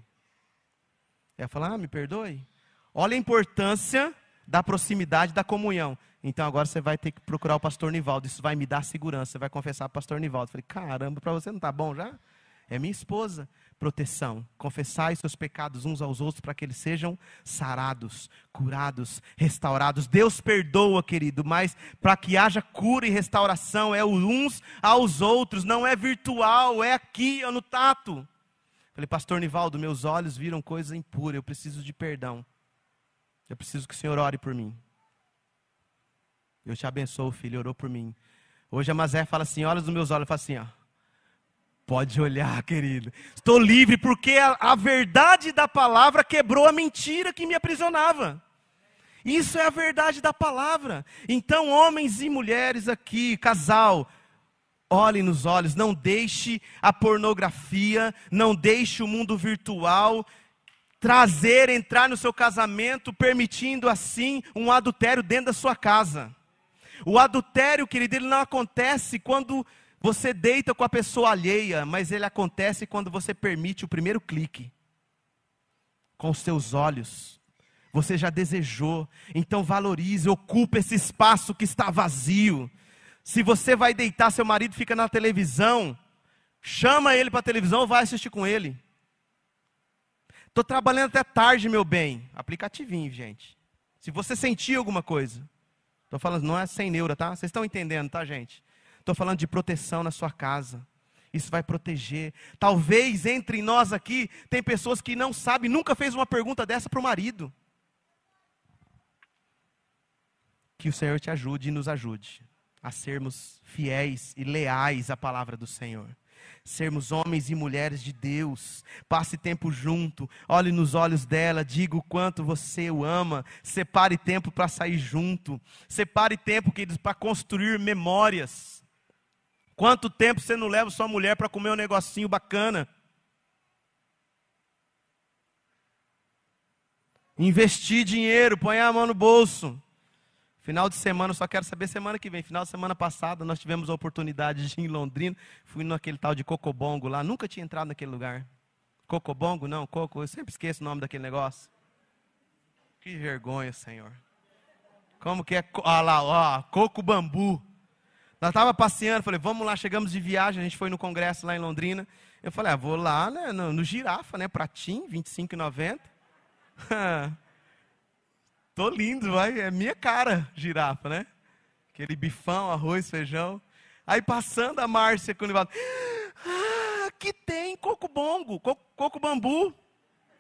Speaker 1: Ela falou, ah, me perdoe? Olha a importância da proximidade da comunhão. Então agora você vai ter que procurar o pastor Nivaldo. Isso vai me dar segurança. Você vai confessar para o pastor Nivaldo. Eu falei, caramba, para você não está bom já? É minha esposa. Proteção. Confessai seus pecados uns aos outros para que eles sejam sarados, curados, restaurados. Deus perdoa, querido, mas para que haja cura e restauração é uns aos outros, não é virtual, é aqui, é no tato. Falei, pastor Nivaldo, meus olhos viram coisa impura, eu preciso de perdão. Eu preciso que o Senhor ore por mim. Eu te abençoo, filho, orou por mim. Hoje a Mazé fala assim: olha nos meus olhos, fala assim, ó. Pode olhar, querido. Estou livre porque a, a verdade da palavra quebrou a mentira que me aprisionava. Isso é a verdade da palavra. Então, homens e mulheres aqui, casal, olhem nos olhos, não deixe a pornografia, não deixe o mundo virtual trazer, entrar no seu casamento, permitindo assim um adultério dentro da sua casa. O adultério, querido, ele não acontece quando você deita com a pessoa alheia, mas ele acontece quando você permite o primeiro clique com os seus olhos. Você já desejou. Então valorize, ocupe esse espaço que está vazio. Se você vai deitar, seu marido fica na televisão, chama ele para a televisão, vai assistir com ele. Estou trabalhando até tarde, meu bem. Aplicativinho, gente. Se você sentir alguma coisa. Estou falando, não é sem neura, tá? Vocês estão entendendo, tá, gente? Estou falando de proteção na sua casa. Isso vai proteger. Talvez entre nós aqui tem pessoas que não sabem, nunca fez uma pergunta dessa para o marido. Que o Senhor te ajude e nos ajude a sermos fiéis e leais à palavra do Senhor. Sermos homens e mulheres de Deus, passe tempo junto, olhe nos olhos dela, diga o quanto você o ama, separe tempo para sair junto, separe tempo, queridos, para construir memórias. Quanto tempo você não leva sua mulher para comer um negocinho bacana? Investir dinheiro, põe a mão no bolso. Final de semana, só quero saber semana que vem. Final de semana passada, nós tivemos a oportunidade de ir em Londrina. Fui naquele tal de Cocobongo lá. Nunca tinha entrado naquele lugar. Cocobongo? Não, Coco. Eu sempre esqueço o nome daquele negócio. Que vergonha, Senhor. Como que é? Olha lá, ó, Coco Bambu. Nós estávamos passeando, falei, vamos lá, chegamos de viagem, a gente foi no congresso lá em Londrina. Eu falei, ah, vou lá né, no, no Girafa, né, Pratim, R$ 25,90. Tô lindo, vai. É minha cara, girafa, né? Aquele bifão, arroz, feijão. Aí passando a Márcia com o Nivaldo. Ah, tem coco bongo, coco, coco bambu.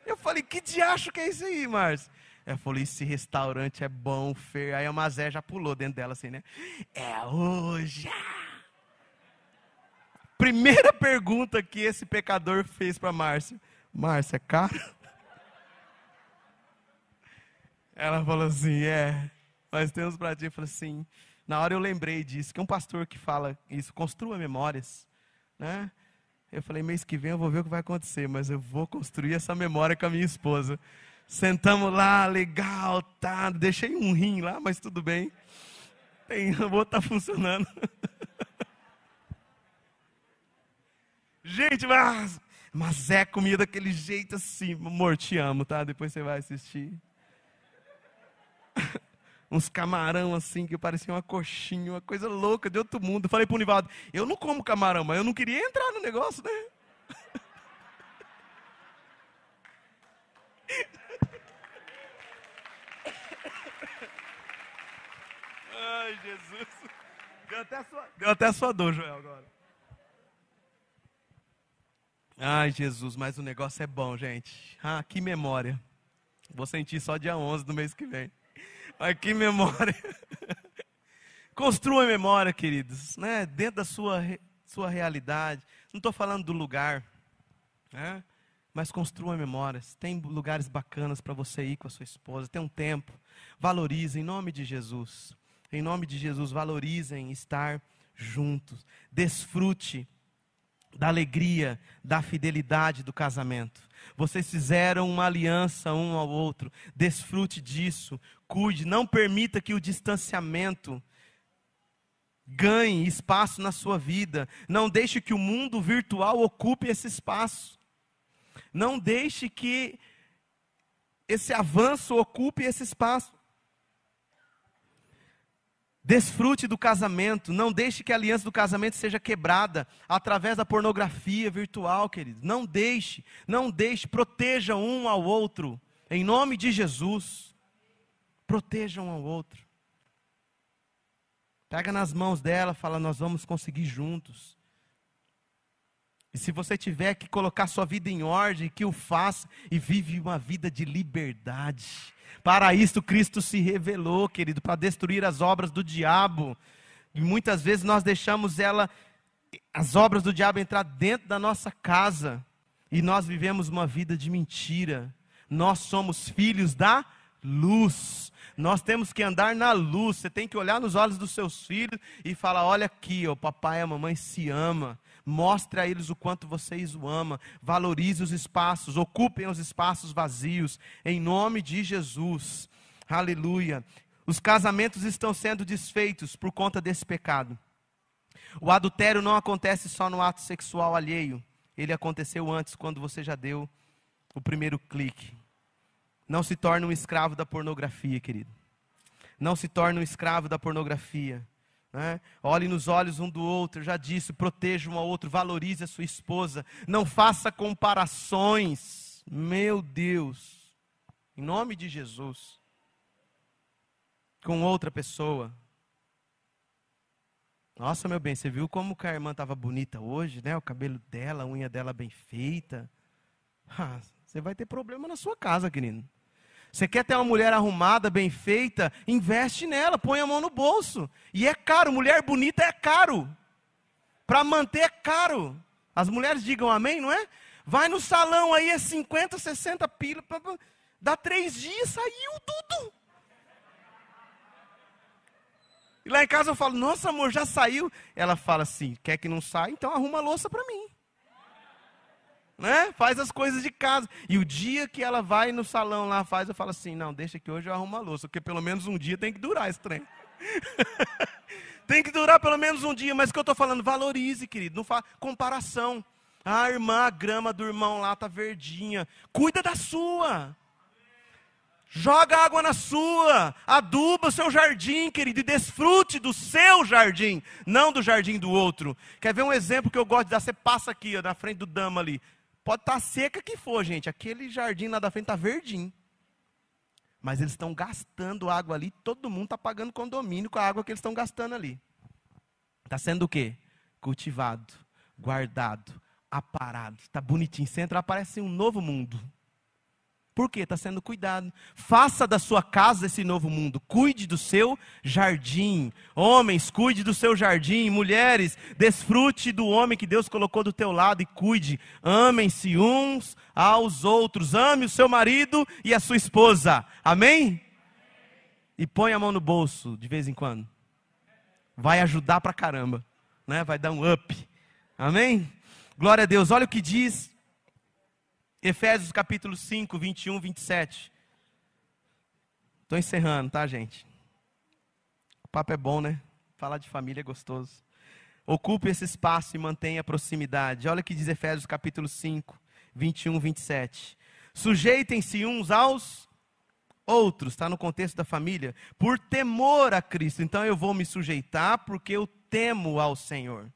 Speaker 1: Eu falei, que diacho que é isso aí, Márcia? Ela falou, esse restaurante é bom, Fer. Aí a Mazé já pulou dentro dela assim, né? É hoje. Primeira pergunta que esse pecador fez para Márcia. Márcia, é caro? Ela falou assim: é, nós temos para ti. Eu falei assim: na hora eu lembrei disso, que é um pastor que fala isso, construa memórias, né? Eu falei: mês que vem eu vou ver o que vai acontecer, mas eu vou construir essa memória com a minha esposa. Sentamos lá, legal, tá. Deixei um rim lá, mas tudo bem. Tem, o outro tá funcionando. Gente, mas, mas é comida daquele jeito assim. Amor, te amo, tá? Depois você vai assistir. uns camarão assim, que parecia uma coxinha, uma coisa louca de outro mundo. falei para o Nivaldo, eu não como camarão, mas eu não queria entrar no negócio, né? Ai, Jesus. Deu até, sua, deu até sua dor, Joel, agora. Ai, Jesus, mas o negócio é bom, gente. Ah, que memória. Vou sentir só dia 11 do mês que vem. Mas que memória. Construa memória, queridos, né? dentro da sua, sua realidade. Não estou falando do lugar, né? mas construa memórias. Tem lugares bacanas para você ir com a sua esposa. Tem um tempo. Valorize em nome de Jesus. Em nome de Jesus, valorizem estar juntos. Desfrute da alegria, da fidelidade do casamento. Vocês fizeram uma aliança um ao outro. Desfrute disso. Cuide. Não permita que o distanciamento ganhe espaço na sua vida. Não deixe que o mundo virtual ocupe esse espaço. Não deixe que esse avanço ocupe esse espaço. Desfrute do casamento, não deixe que a aliança do casamento seja quebrada através da pornografia virtual, querido. Não deixe, não deixe, proteja um ao outro, em nome de Jesus. Proteja um ao outro. Pega nas mãos dela, fala: Nós vamos conseguir juntos. E se você tiver que colocar sua vida em ordem, que o faça e vive uma vida de liberdade para isto Cristo se revelou, querido, para destruir as obras do diabo. E muitas vezes nós deixamos ela, as obras do diabo entrar dentro da nossa casa. E nós vivemos uma vida de mentira. Nós somos filhos da luz. Nós temos que andar na luz. Você tem que olhar nos olhos dos seus filhos e falar: olha aqui, o papai e a mamãe se ama. Mostre a eles o quanto vocês o amam. Valorize os espaços, ocupem os espaços vazios, em nome de Jesus. Aleluia. Os casamentos estão sendo desfeitos por conta desse pecado. O adultério não acontece só no ato sexual alheio. Ele aconteceu antes, quando você já deu o primeiro clique. Não se torne um escravo da pornografia, querido. Não se torne um escravo da pornografia. Né? Olhe nos olhos um do outro, já disse, proteja um ao outro, valorize a sua esposa, não faça comparações. Meu Deus, em nome de Jesus, com outra pessoa. Nossa, meu bem, você viu como que a irmã estava bonita hoje, né? O cabelo dela, a unha dela bem feita. Ah, você vai ter problema na sua casa, querido. Você quer ter uma mulher arrumada, bem feita? Investe nela, põe a mão no bolso. E é caro, mulher bonita é caro. Para manter é caro. As mulheres digam amém, não é? Vai no salão aí, é 50, 60 pila. Dá três dias, saiu tudo. E lá em casa eu falo, nossa amor, já saiu. Ela fala assim, quer que não saia? Então arruma a louça para mim né? Faz as coisas de casa. E o dia que ela vai no salão lá, faz, eu falo assim: não, deixa que hoje eu arrumo a louça, porque pelo menos um dia tem que durar esse trem. tem que durar pelo menos um dia, mas o que eu estou falando, valorize, querido, não fa comparação. Ah, irmã, a grama do irmão lá está verdinha. Cuida da sua. Joga água na sua, aduba o seu jardim, querido, e desfrute do seu jardim, não do jardim do outro. Quer ver um exemplo que eu gosto de dar? Você passa aqui, ó, na frente do dama ali. Pode estar tá seca que for, gente. Aquele jardim lá da frente está verdinho. Mas eles estão gastando água ali. Todo mundo está pagando condomínio com a água que eles estão gastando ali. Está sendo o quê? Cultivado, guardado, aparado. Está bonitinho. Você entra, aparece um novo mundo. Por quê? Está sendo cuidado. Faça da sua casa esse novo mundo. Cuide do seu jardim. Homens, cuide do seu jardim. Mulheres, desfrute do homem que Deus colocou do teu lado e cuide. Amem-se uns aos outros. Ame o seu marido e a sua esposa. Amém? E põe a mão no bolso de vez em quando. Vai ajudar pra caramba. Né? Vai dar um up. Amém? Glória a Deus. Olha o que diz Efésios capítulo 5, 21, 27. Estou encerrando, tá, gente? O papo é bom, né? Falar de família é gostoso. Ocupe esse espaço e mantenha a proximidade. Olha o que diz Efésios capítulo 5, 21, 27. Sujeitem-se uns aos outros, está no contexto da família, por temor a Cristo. Então eu vou me sujeitar porque eu temo ao Senhor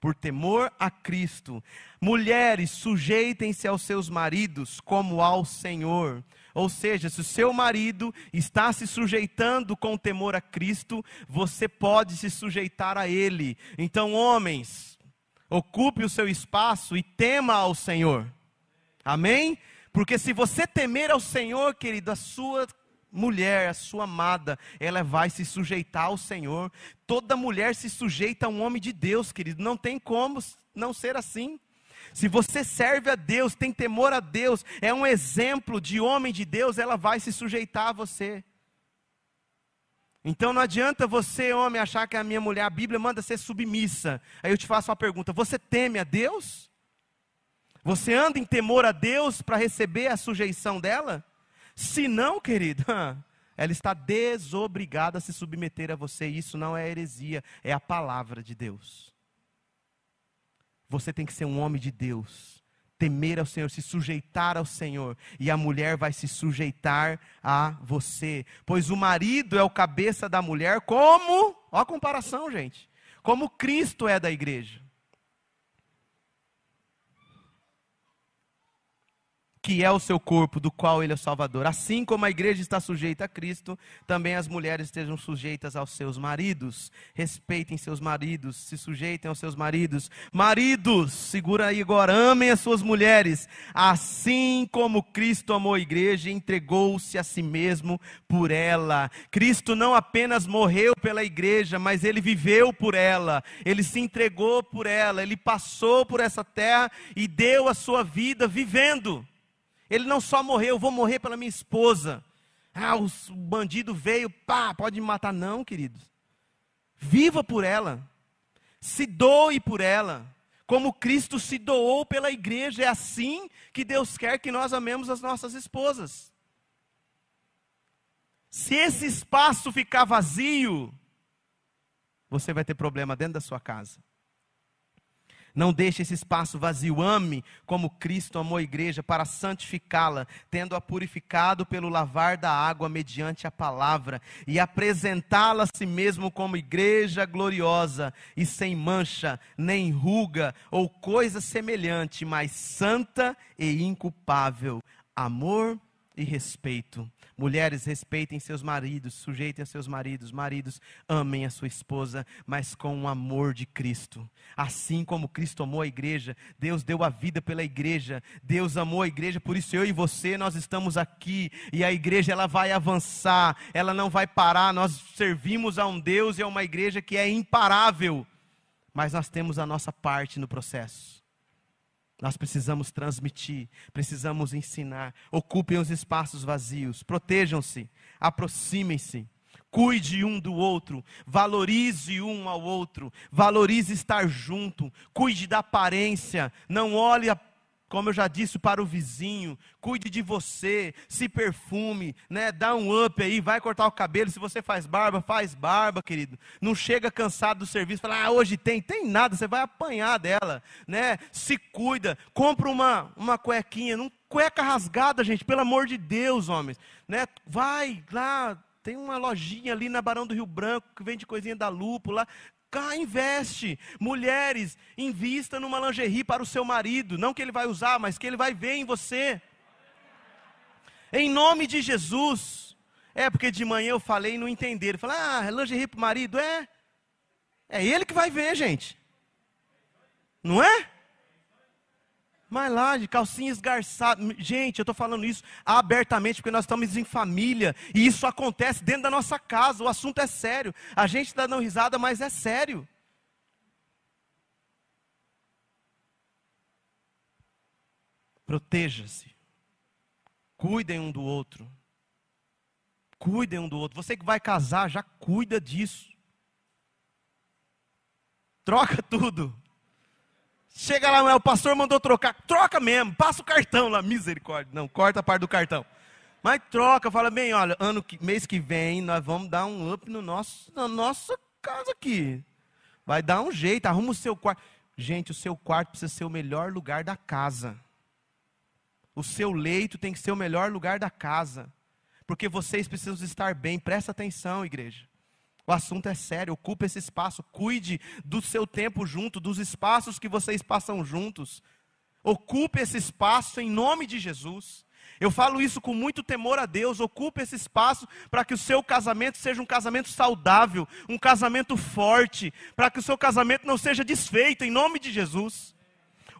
Speaker 1: por temor a Cristo. Mulheres, sujeitem-se aos seus maridos como ao Senhor. Ou seja, se o seu marido está se sujeitando com temor a Cristo, você pode se sujeitar a ele. Então, homens, ocupe o seu espaço e tema ao Senhor. Amém? Porque se você temer ao Senhor, querido, a sua mulher, a sua amada, ela vai se sujeitar ao Senhor. Toda mulher se sujeita a um homem de Deus, querido. Não tem como não ser assim. Se você serve a Deus, tem temor a Deus, é um exemplo de homem de Deus, ela vai se sujeitar a você. Então não adianta você, homem, achar que a minha mulher, a Bíblia manda ser submissa. Aí eu te faço uma pergunta: você teme a Deus? Você anda em temor a Deus para receber a sujeição dela? Se não, querido, ela está desobrigada a se submeter a você. Isso não é heresia, é a palavra de Deus. Você tem que ser um homem de Deus, temer ao Senhor, se sujeitar ao Senhor, e a mulher vai se sujeitar a você, pois o marido é o cabeça da mulher, como, ó a comparação, gente, como Cristo é da igreja. Que é o seu corpo, do qual ele é o Salvador. Assim como a igreja está sujeita a Cristo, também as mulheres estejam sujeitas aos seus maridos. Respeitem seus maridos, se sujeitem aos seus maridos. Maridos, segura aí agora, amem as suas mulheres, assim como Cristo amou a igreja e entregou-se a si mesmo por ela. Cristo não apenas morreu pela igreja, mas ele viveu por ela, ele se entregou por ela, ele passou por essa terra e deu a sua vida vivendo. Ele não só morreu, vou morrer pela minha esposa. Ah, o bandido veio, pá, pode me matar. Não, queridos. Viva por ela. Se doe por ela. Como Cristo se doou pela igreja. É assim que Deus quer que nós amemos as nossas esposas. Se esse espaço ficar vazio, você vai ter problema dentro da sua casa. Não deixe esse espaço vazio. Ame como Cristo amou a igreja para santificá-la, tendo-a purificado pelo lavar da água mediante a palavra, e apresentá-la a si mesmo como igreja gloriosa e sem mancha, nem ruga ou coisa semelhante, mas santa e inculpável. Amor e respeito. Mulheres, respeitem seus maridos, sujeitem a seus maridos. Maridos, amem a sua esposa, mas com o amor de Cristo. Assim como Cristo amou a igreja, Deus deu a vida pela igreja. Deus amou a igreja, por isso eu e você nós estamos aqui e a igreja ela vai avançar, ela não vai parar. Nós servimos a um Deus e a uma igreja que é imparável. Mas nós temos a nossa parte no processo. Nós precisamos transmitir, precisamos ensinar. Ocupem os espaços vazios, protejam-se, aproximem-se, cuide um do outro, valorize um ao outro, valorize estar junto, cuide da aparência, não olhe como eu já disse para o vizinho, cuide de você, se perfume, né? Dá um up aí, vai cortar o cabelo. Se você faz barba, faz barba, querido. Não chega cansado do serviço, fala, ah, hoje tem, tem nada, você vai apanhar dela, né? Se cuida, compra uma, uma cuequinha, não cueca rasgada, gente, pelo amor de Deus, homens, né? Vai lá, tem uma lojinha ali na Barão do Rio Branco que vende coisinha da Lupo lá. Cá investe. Mulheres, invista numa lingerie para o seu marido. Não que ele vai usar, mas que ele vai ver em você. Em nome de Jesus. É porque de manhã eu falei e não entenderam. Falei, ah, lingerie para o marido? É. É ele que vai ver, gente. Não é? Mas lá, de calcinha esgarçada. Gente, eu estou falando isso abertamente porque nós estamos em família. E isso acontece dentro da nossa casa. O assunto é sério. A gente está dando risada, mas é sério. Proteja-se. Cuidem um do outro. Cuidem um do outro. Você que vai casar, já cuida disso. Troca tudo. Chega lá, o pastor mandou trocar. Troca mesmo, passa o cartão lá, misericórdia. Não, corta a parte do cartão. Mas troca, fala bem, olha, ano que, mês que vem nós vamos dar um up no nosso, na nossa casa aqui. Vai dar um jeito, arruma o seu quarto. Gente, o seu quarto precisa ser o melhor lugar da casa. O seu leito tem que ser o melhor lugar da casa. Porque vocês precisam estar bem. Presta atenção, igreja. O assunto é sério, ocupe esse espaço, cuide do seu tempo junto, dos espaços que vocês passam juntos. Ocupe esse espaço em nome de Jesus. Eu falo isso com muito temor a Deus. Ocupe esse espaço para que o seu casamento seja um casamento saudável, um casamento forte, para que o seu casamento não seja desfeito, em nome de Jesus.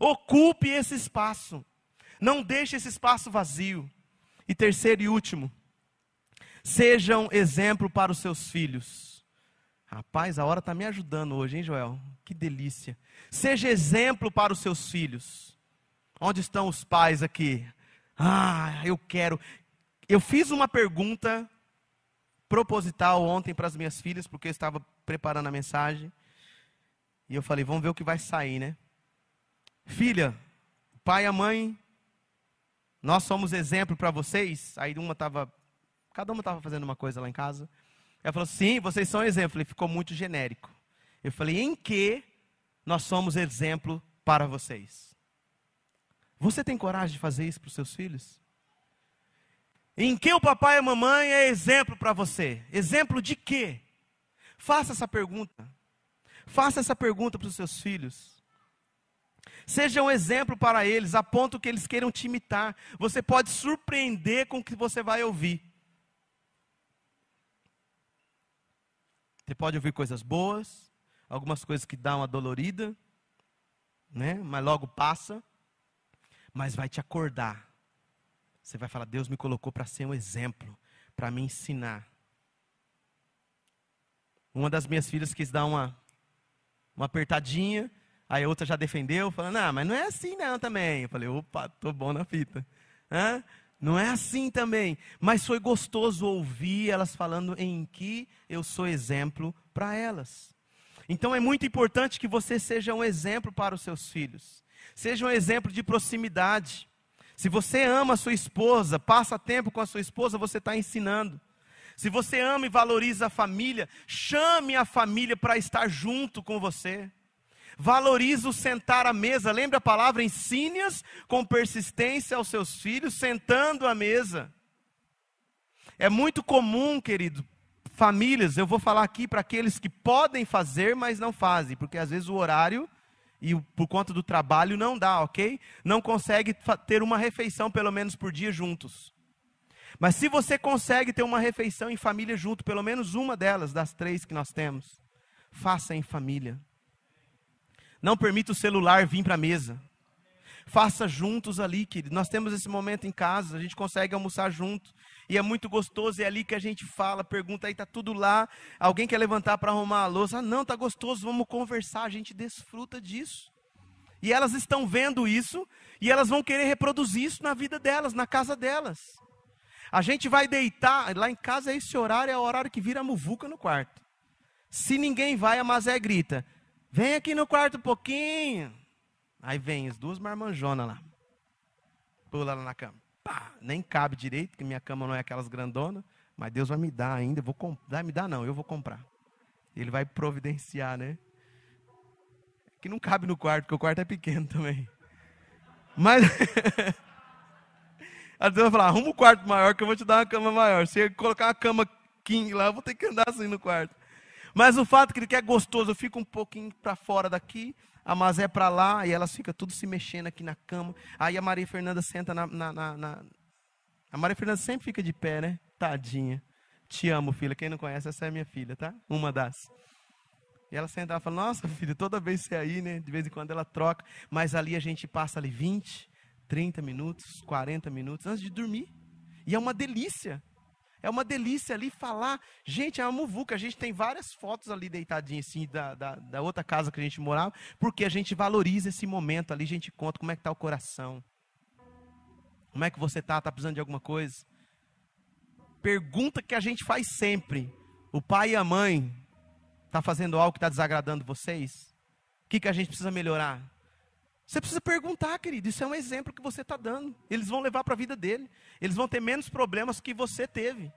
Speaker 1: Ocupe esse espaço. Não deixe esse espaço vazio. E terceiro e último, sejam exemplo para os seus filhos. Rapaz, a hora está me ajudando hoje, hein, Joel? Que delícia. Seja exemplo para os seus filhos. Onde estão os pais aqui? Ah, eu quero. Eu fiz uma pergunta proposital ontem para as minhas filhas, porque eu estava preparando a mensagem. E eu falei, vamos ver o que vai sair, né? Filha, pai e a mãe, nós somos exemplo para vocês. Aí uma estava, cada uma estava fazendo uma coisa lá em casa. Ela falou: sim, vocês são exemplo. Ele ficou muito genérico. Eu falei: em que nós somos exemplo para vocês? Você tem coragem de fazer isso para os seus filhos? Em que o papai e a mamãe é exemplo para você? Exemplo de quê? Faça essa pergunta. Faça essa pergunta para os seus filhos. Seja um exemplo para eles, a ponto que eles queiram te imitar. Você pode surpreender com o que você vai ouvir. Você pode ouvir coisas boas, algumas coisas que dão uma dolorida, né? Mas logo passa. Mas vai te acordar. Você vai falar: Deus me colocou para ser um exemplo, para me ensinar. Uma das minhas filhas quis dar uma, uma apertadinha, aí a outra já defendeu, falando: Não, mas não é assim não também. Eu falei: Opa, tô bom na fita. Hã? Não é assim também. Mas foi gostoso ouvir elas falando em que eu sou exemplo para elas. Então é muito importante que você seja um exemplo para os seus filhos. Seja um exemplo de proximidade. Se você ama a sua esposa, passa tempo com a sua esposa, você está ensinando. Se você ama e valoriza a família, chame a família para estar junto com você. Valoriza o sentar à mesa. Lembra a palavra? Ensine-as com persistência aos seus filhos, sentando à mesa. É muito comum, querido, famílias, eu vou falar aqui para aqueles que podem fazer, mas não fazem, porque às vezes o horário e por conta do trabalho não dá, ok? Não consegue ter uma refeição pelo menos por dia juntos. Mas se você consegue ter uma refeição em família junto, pelo menos uma delas, das três que nós temos, faça em família. Não permita o celular vir para a mesa. Faça juntos ali, querido. Nós temos esse momento em casa, a gente consegue almoçar junto. E é muito gostoso, é ali que a gente fala, pergunta aí, está tudo lá. Alguém quer levantar para arrumar a louça? Ah, não, está gostoso, vamos conversar, a gente desfruta disso. E elas estão vendo isso, e elas vão querer reproduzir isso na vida delas, na casa delas. A gente vai deitar, lá em casa esse horário é o horário que vira muvuca no quarto. Se ninguém vai, a Mazé grita: Vem aqui no quarto um pouquinho. Aí vem as duas marmanjonas lá. Pula lá na cama. Pá, nem cabe direito, porque minha cama não é aquelas grandonas. Mas Deus vai me dar ainda. Eu vou comp... me dar não, eu vou comprar. Ele vai providenciar, né? Que não cabe no quarto, porque o quarto é pequeno também. Mas. A Deus vai falar, arruma um quarto maior que eu vou te dar uma cama maior. Se colocar uma cama king lá, eu vou ter que andar assim no quarto. Mas o fato que ele quer gostoso, eu fico um pouquinho para fora daqui, a Mazé para lá, e elas ficam tudo se mexendo aqui na cama. Aí a Maria Fernanda senta na, na, na, na... A Maria Fernanda sempre fica de pé, né? Tadinha. Te amo, filha. Quem não conhece, essa é minha filha, tá? Uma das. E ela senta e fala, nossa filha, toda vez você é aí, né? De vez em quando ela troca. Mas ali a gente passa ali 20, 30 minutos, 40 minutos antes de dormir. E é uma delícia. É uma delícia ali falar. Gente, é uma muvuca. A gente tem várias fotos ali deitadinhas assim da, da, da, outra casa que a gente morava, porque a gente valoriza esse momento ali, a gente conta como é que está o coração. Como é que você está? Está precisando de alguma coisa? Pergunta que a gente faz sempre. O pai e a mãe está fazendo algo que está desagradando vocês? O que, que a gente precisa melhorar? Você precisa perguntar, querido. Isso é um exemplo que você está dando. Eles vão levar para a vida dele. Eles vão ter menos problemas que você teve.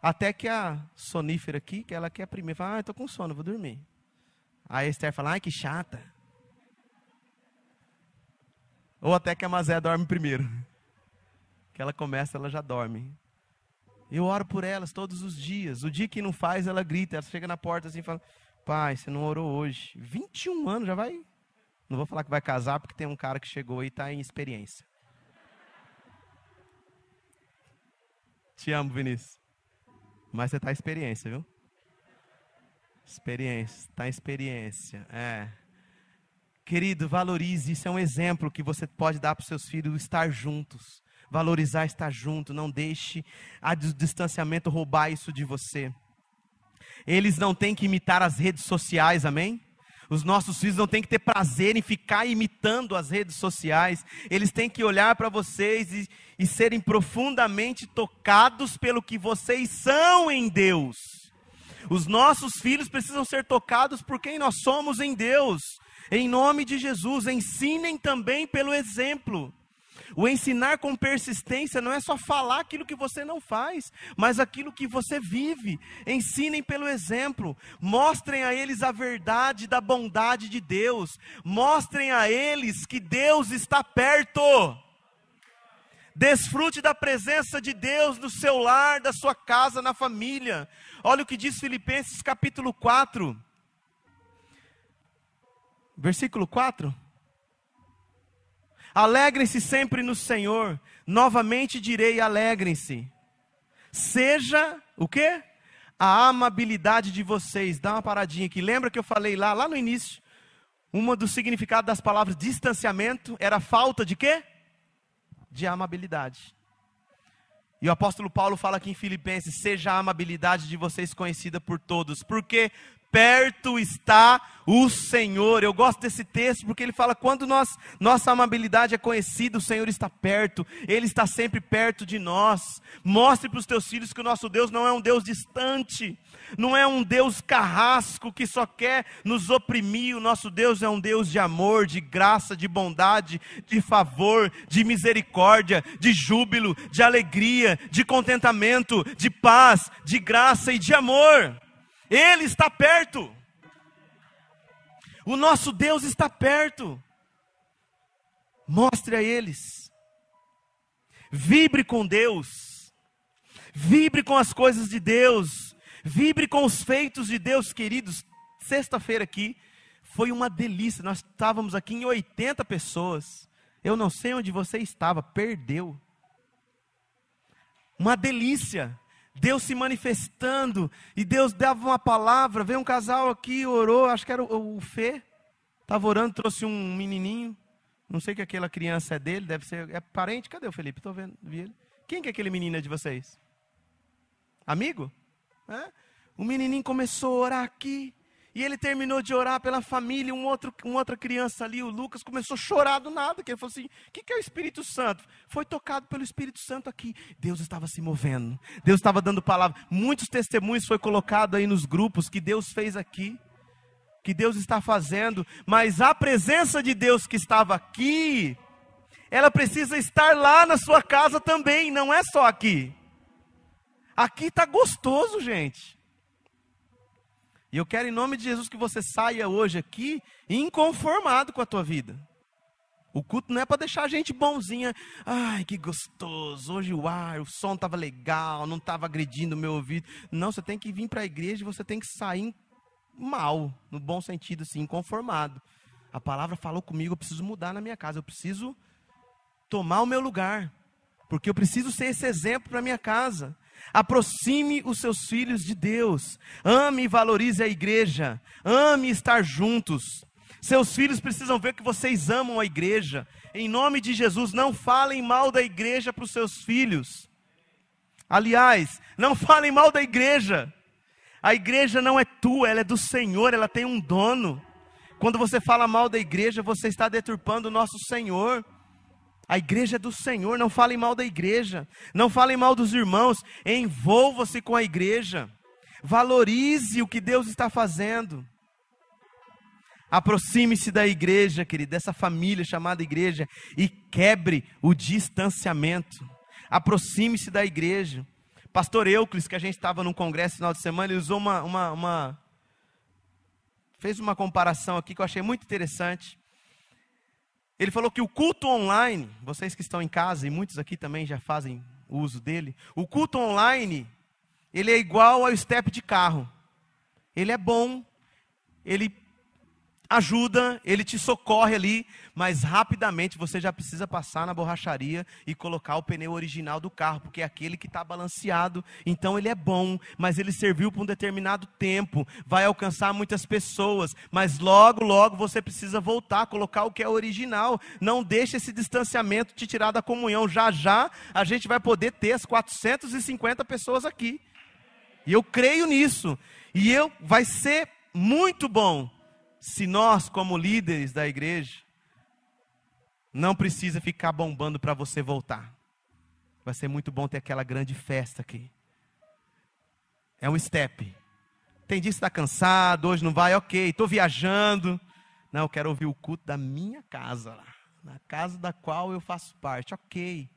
Speaker 1: Até que a sonífera aqui, que ela quer primeiro, fala, ah, estou com sono, vou dormir. Aí a Esther fala, ai, que chata. Ou até que a Mazé dorme primeiro. Que ela começa, ela já dorme. Eu oro por elas todos os dias. O dia que não faz, ela grita. Ela chega na porta assim e fala: Pai, você não orou hoje. 21 anos, já vai não vou falar que vai casar porque tem um cara que chegou e está em experiência. Te amo, Vinícius. Mas você está em experiência, viu? Experiência, está em experiência. É. Querido, valorize. Isso é um exemplo que você pode dar para os seus filhos estar juntos. Valorizar estar junto. Não deixe a distanciamento roubar isso de você. Eles não têm que imitar as redes sociais, amém? Os nossos filhos não têm que ter prazer em ficar imitando as redes sociais. Eles têm que olhar para vocês e, e serem profundamente tocados pelo que vocês são em Deus. Os nossos filhos precisam ser tocados por quem nós somos em Deus. Em nome de Jesus, ensinem também pelo exemplo. O ensinar com persistência não é só falar aquilo que você não faz, mas aquilo que você vive. Ensinem pelo exemplo, mostrem a eles a verdade da bondade de Deus, mostrem a eles que Deus está perto. Desfrute da presença de Deus no seu lar, da sua casa, na família. Olha o que diz Filipenses capítulo 4, versículo 4. Alegrem-se sempre no Senhor. Novamente direi: alegrem-se. Seja o quê? A amabilidade de vocês. Dá uma paradinha aqui. Lembra que eu falei lá, lá no início? Uma dos significados das palavras distanciamento era falta de quê? De amabilidade. E o apóstolo Paulo fala aqui em Filipenses: seja a amabilidade de vocês conhecida por todos. Por quê? Perto está o Senhor. Eu gosto desse texto porque ele fala: quando nós, nossa amabilidade é conhecida, o Senhor está perto, Ele está sempre perto de nós. Mostre para os teus filhos que o nosso Deus não é um Deus distante, não é um Deus carrasco que só quer nos oprimir. O nosso Deus é um Deus de amor, de graça, de bondade, de favor, de misericórdia, de júbilo, de alegria, de contentamento, de paz, de graça e de amor. Ele está perto. O nosso Deus está perto. Mostre a eles. Vibre com Deus. Vibre com as coisas de Deus. Vibre com os feitos de Deus, queridos. Sexta-feira aqui foi uma delícia. Nós estávamos aqui em 80 pessoas. Eu não sei onde você estava, perdeu. Uma delícia. Deus se manifestando, e Deus dava uma palavra. Veio um casal aqui, orou, acho que era o, o Fê, estava orando, trouxe um menininho. Não sei que aquela criança é dele, deve ser. É parente? Cadê o Felipe? Estou vendo, vi ele. Quem que é aquele menino de vocês? Amigo? É? O menininho começou a orar aqui. E ele terminou de orar pela família, um outro, uma outra criança ali, o Lucas, começou a chorar do nada, que ele falou assim, o que, que é o Espírito Santo? Foi tocado pelo Espírito Santo aqui. Deus estava se movendo, Deus estava dando palavra. Muitos testemunhos foi colocado aí nos grupos que Deus fez aqui, que Deus está fazendo, mas a presença de Deus que estava aqui, ela precisa estar lá na sua casa também, não é só aqui. Aqui está gostoso, gente. E eu quero, em nome de Jesus, que você saia hoje aqui inconformado com a tua vida. O culto não é para deixar a gente bonzinha. Ai, que gostoso. Hoje o ar, o som estava legal, não estava agredindo o meu ouvido. Não, você tem que vir para a igreja e você tem que sair mal, no bom sentido, assim, inconformado. A palavra falou comigo, eu preciso mudar na minha casa, eu preciso tomar o meu lugar, porque eu preciso ser esse exemplo para minha casa. Aproxime os seus filhos de Deus. Ame e valorize a igreja. Ame estar juntos. Seus filhos precisam ver que vocês amam a igreja. Em nome de Jesus, não falem mal da igreja para os seus filhos. Aliás, não falem mal da igreja. A igreja não é tua, ela é do Senhor, ela tem um dono. Quando você fala mal da igreja, você está deturpando o nosso Senhor. A igreja é do Senhor, não falem mal da igreja, não falem mal dos irmãos, envolva-se com a igreja, valorize o que Deus está fazendo. Aproxime-se da igreja, querido, dessa família chamada igreja, e quebre o distanciamento. Aproxime-se da igreja. Pastor Euclides, que a gente estava num congresso no final de semana, ele usou uma, uma, uma. fez uma comparação aqui que eu achei muito interessante. Ele falou que o culto online, vocês que estão em casa e muitos aqui também já fazem uso dele, o culto online, ele é igual ao step de carro. Ele é bom, ele ajuda, ele te socorre ali, mas rapidamente você já precisa passar na borracharia e colocar o pneu original do carro, porque é aquele que está balanceado. Então ele é bom, mas ele serviu por um determinado tempo, vai alcançar muitas pessoas, mas logo, logo você precisa voltar, colocar o que é original. Não deixe esse distanciamento te tirar da comunhão. Já já a gente vai poder ter as 450 pessoas aqui. E eu creio nisso. E eu vai ser muito bom se nós, como líderes da igreja, não precisa ficar bombando para você voltar. Vai ser muito bom ter aquela grande festa aqui. É um step. Tem dia que está cansado, hoje não vai, ok, estou viajando. Não, eu quero ouvir o culto da minha casa lá, na casa da qual eu faço parte. Ok,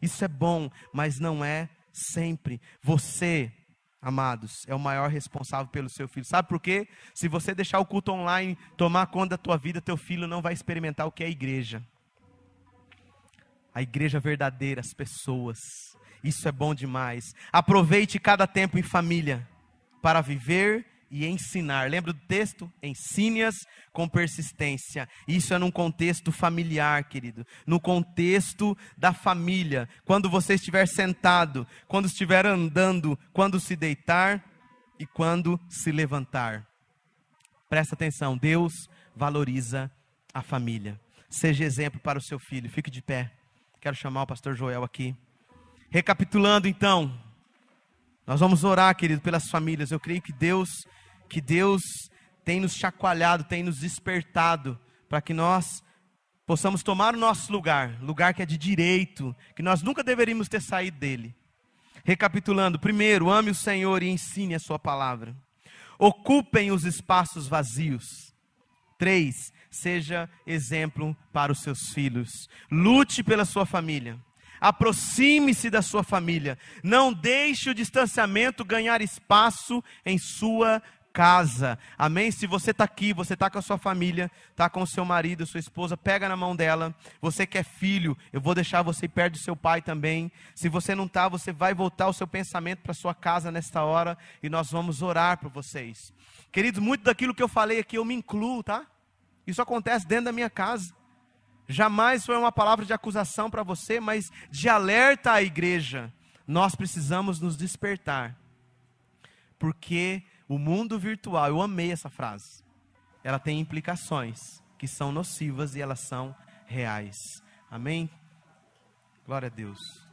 Speaker 1: isso é bom, mas não é sempre. Você amados, é o maior responsável pelo seu filho. Sabe por quê? Se você deixar o culto online tomar conta da tua vida, teu filho não vai experimentar o que é a igreja. A igreja verdadeira, as pessoas. Isso é bom demais. Aproveite cada tempo em família para viver e ensinar. Lembra do texto? Ensine-as com persistência. Isso é num contexto familiar, querido. No contexto da família. Quando você estiver sentado, quando estiver andando, quando se deitar e quando se levantar. Presta atenção, Deus valoriza a família. Seja exemplo para o seu filho. Fique de pé. Quero chamar o pastor Joel aqui. Recapitulando então, nós vamos orar, querido, pelas famílias. Eu creio que Deus que Deus tem nos chacoalhado, tem nos despertado, para que nós possamos tomar o nosso lugar, lugar que é de direito, que nós nunca deveríamos ter saído dele. Recapitulando, primeiro, ame o Senhor e ensine a sua palavra. Ocupem os espaços vazios. Três, seja exemplo para os seus filhos. Lute pela sua família. Aproxime-se da sua família. Não deixe o distanciamento ganhar espaço em sua casa. Amém? Se você está aqui, você está com a sua família, está com o seu marido, sua esposa, pega na mão dela. Você que é filho, eu vou deixar você perto do seu pai também. Se você não está, você vai voltar o seu pensamento para sua casa nesta hora e nós vamos orar por vocês. Queridos, muito daquilo que eu falei aqui eu me incluo, tá? Isso acontece dentro da minha casa. Jamais foi uma palavra de acusação para você, mas de alerta à igreja. Nós precisamos nos despertar. Porque o mundo virtual, eu amei essa frase. Ela tem implicações que são nocivas e elas são reais. Amém? Glória a Deus.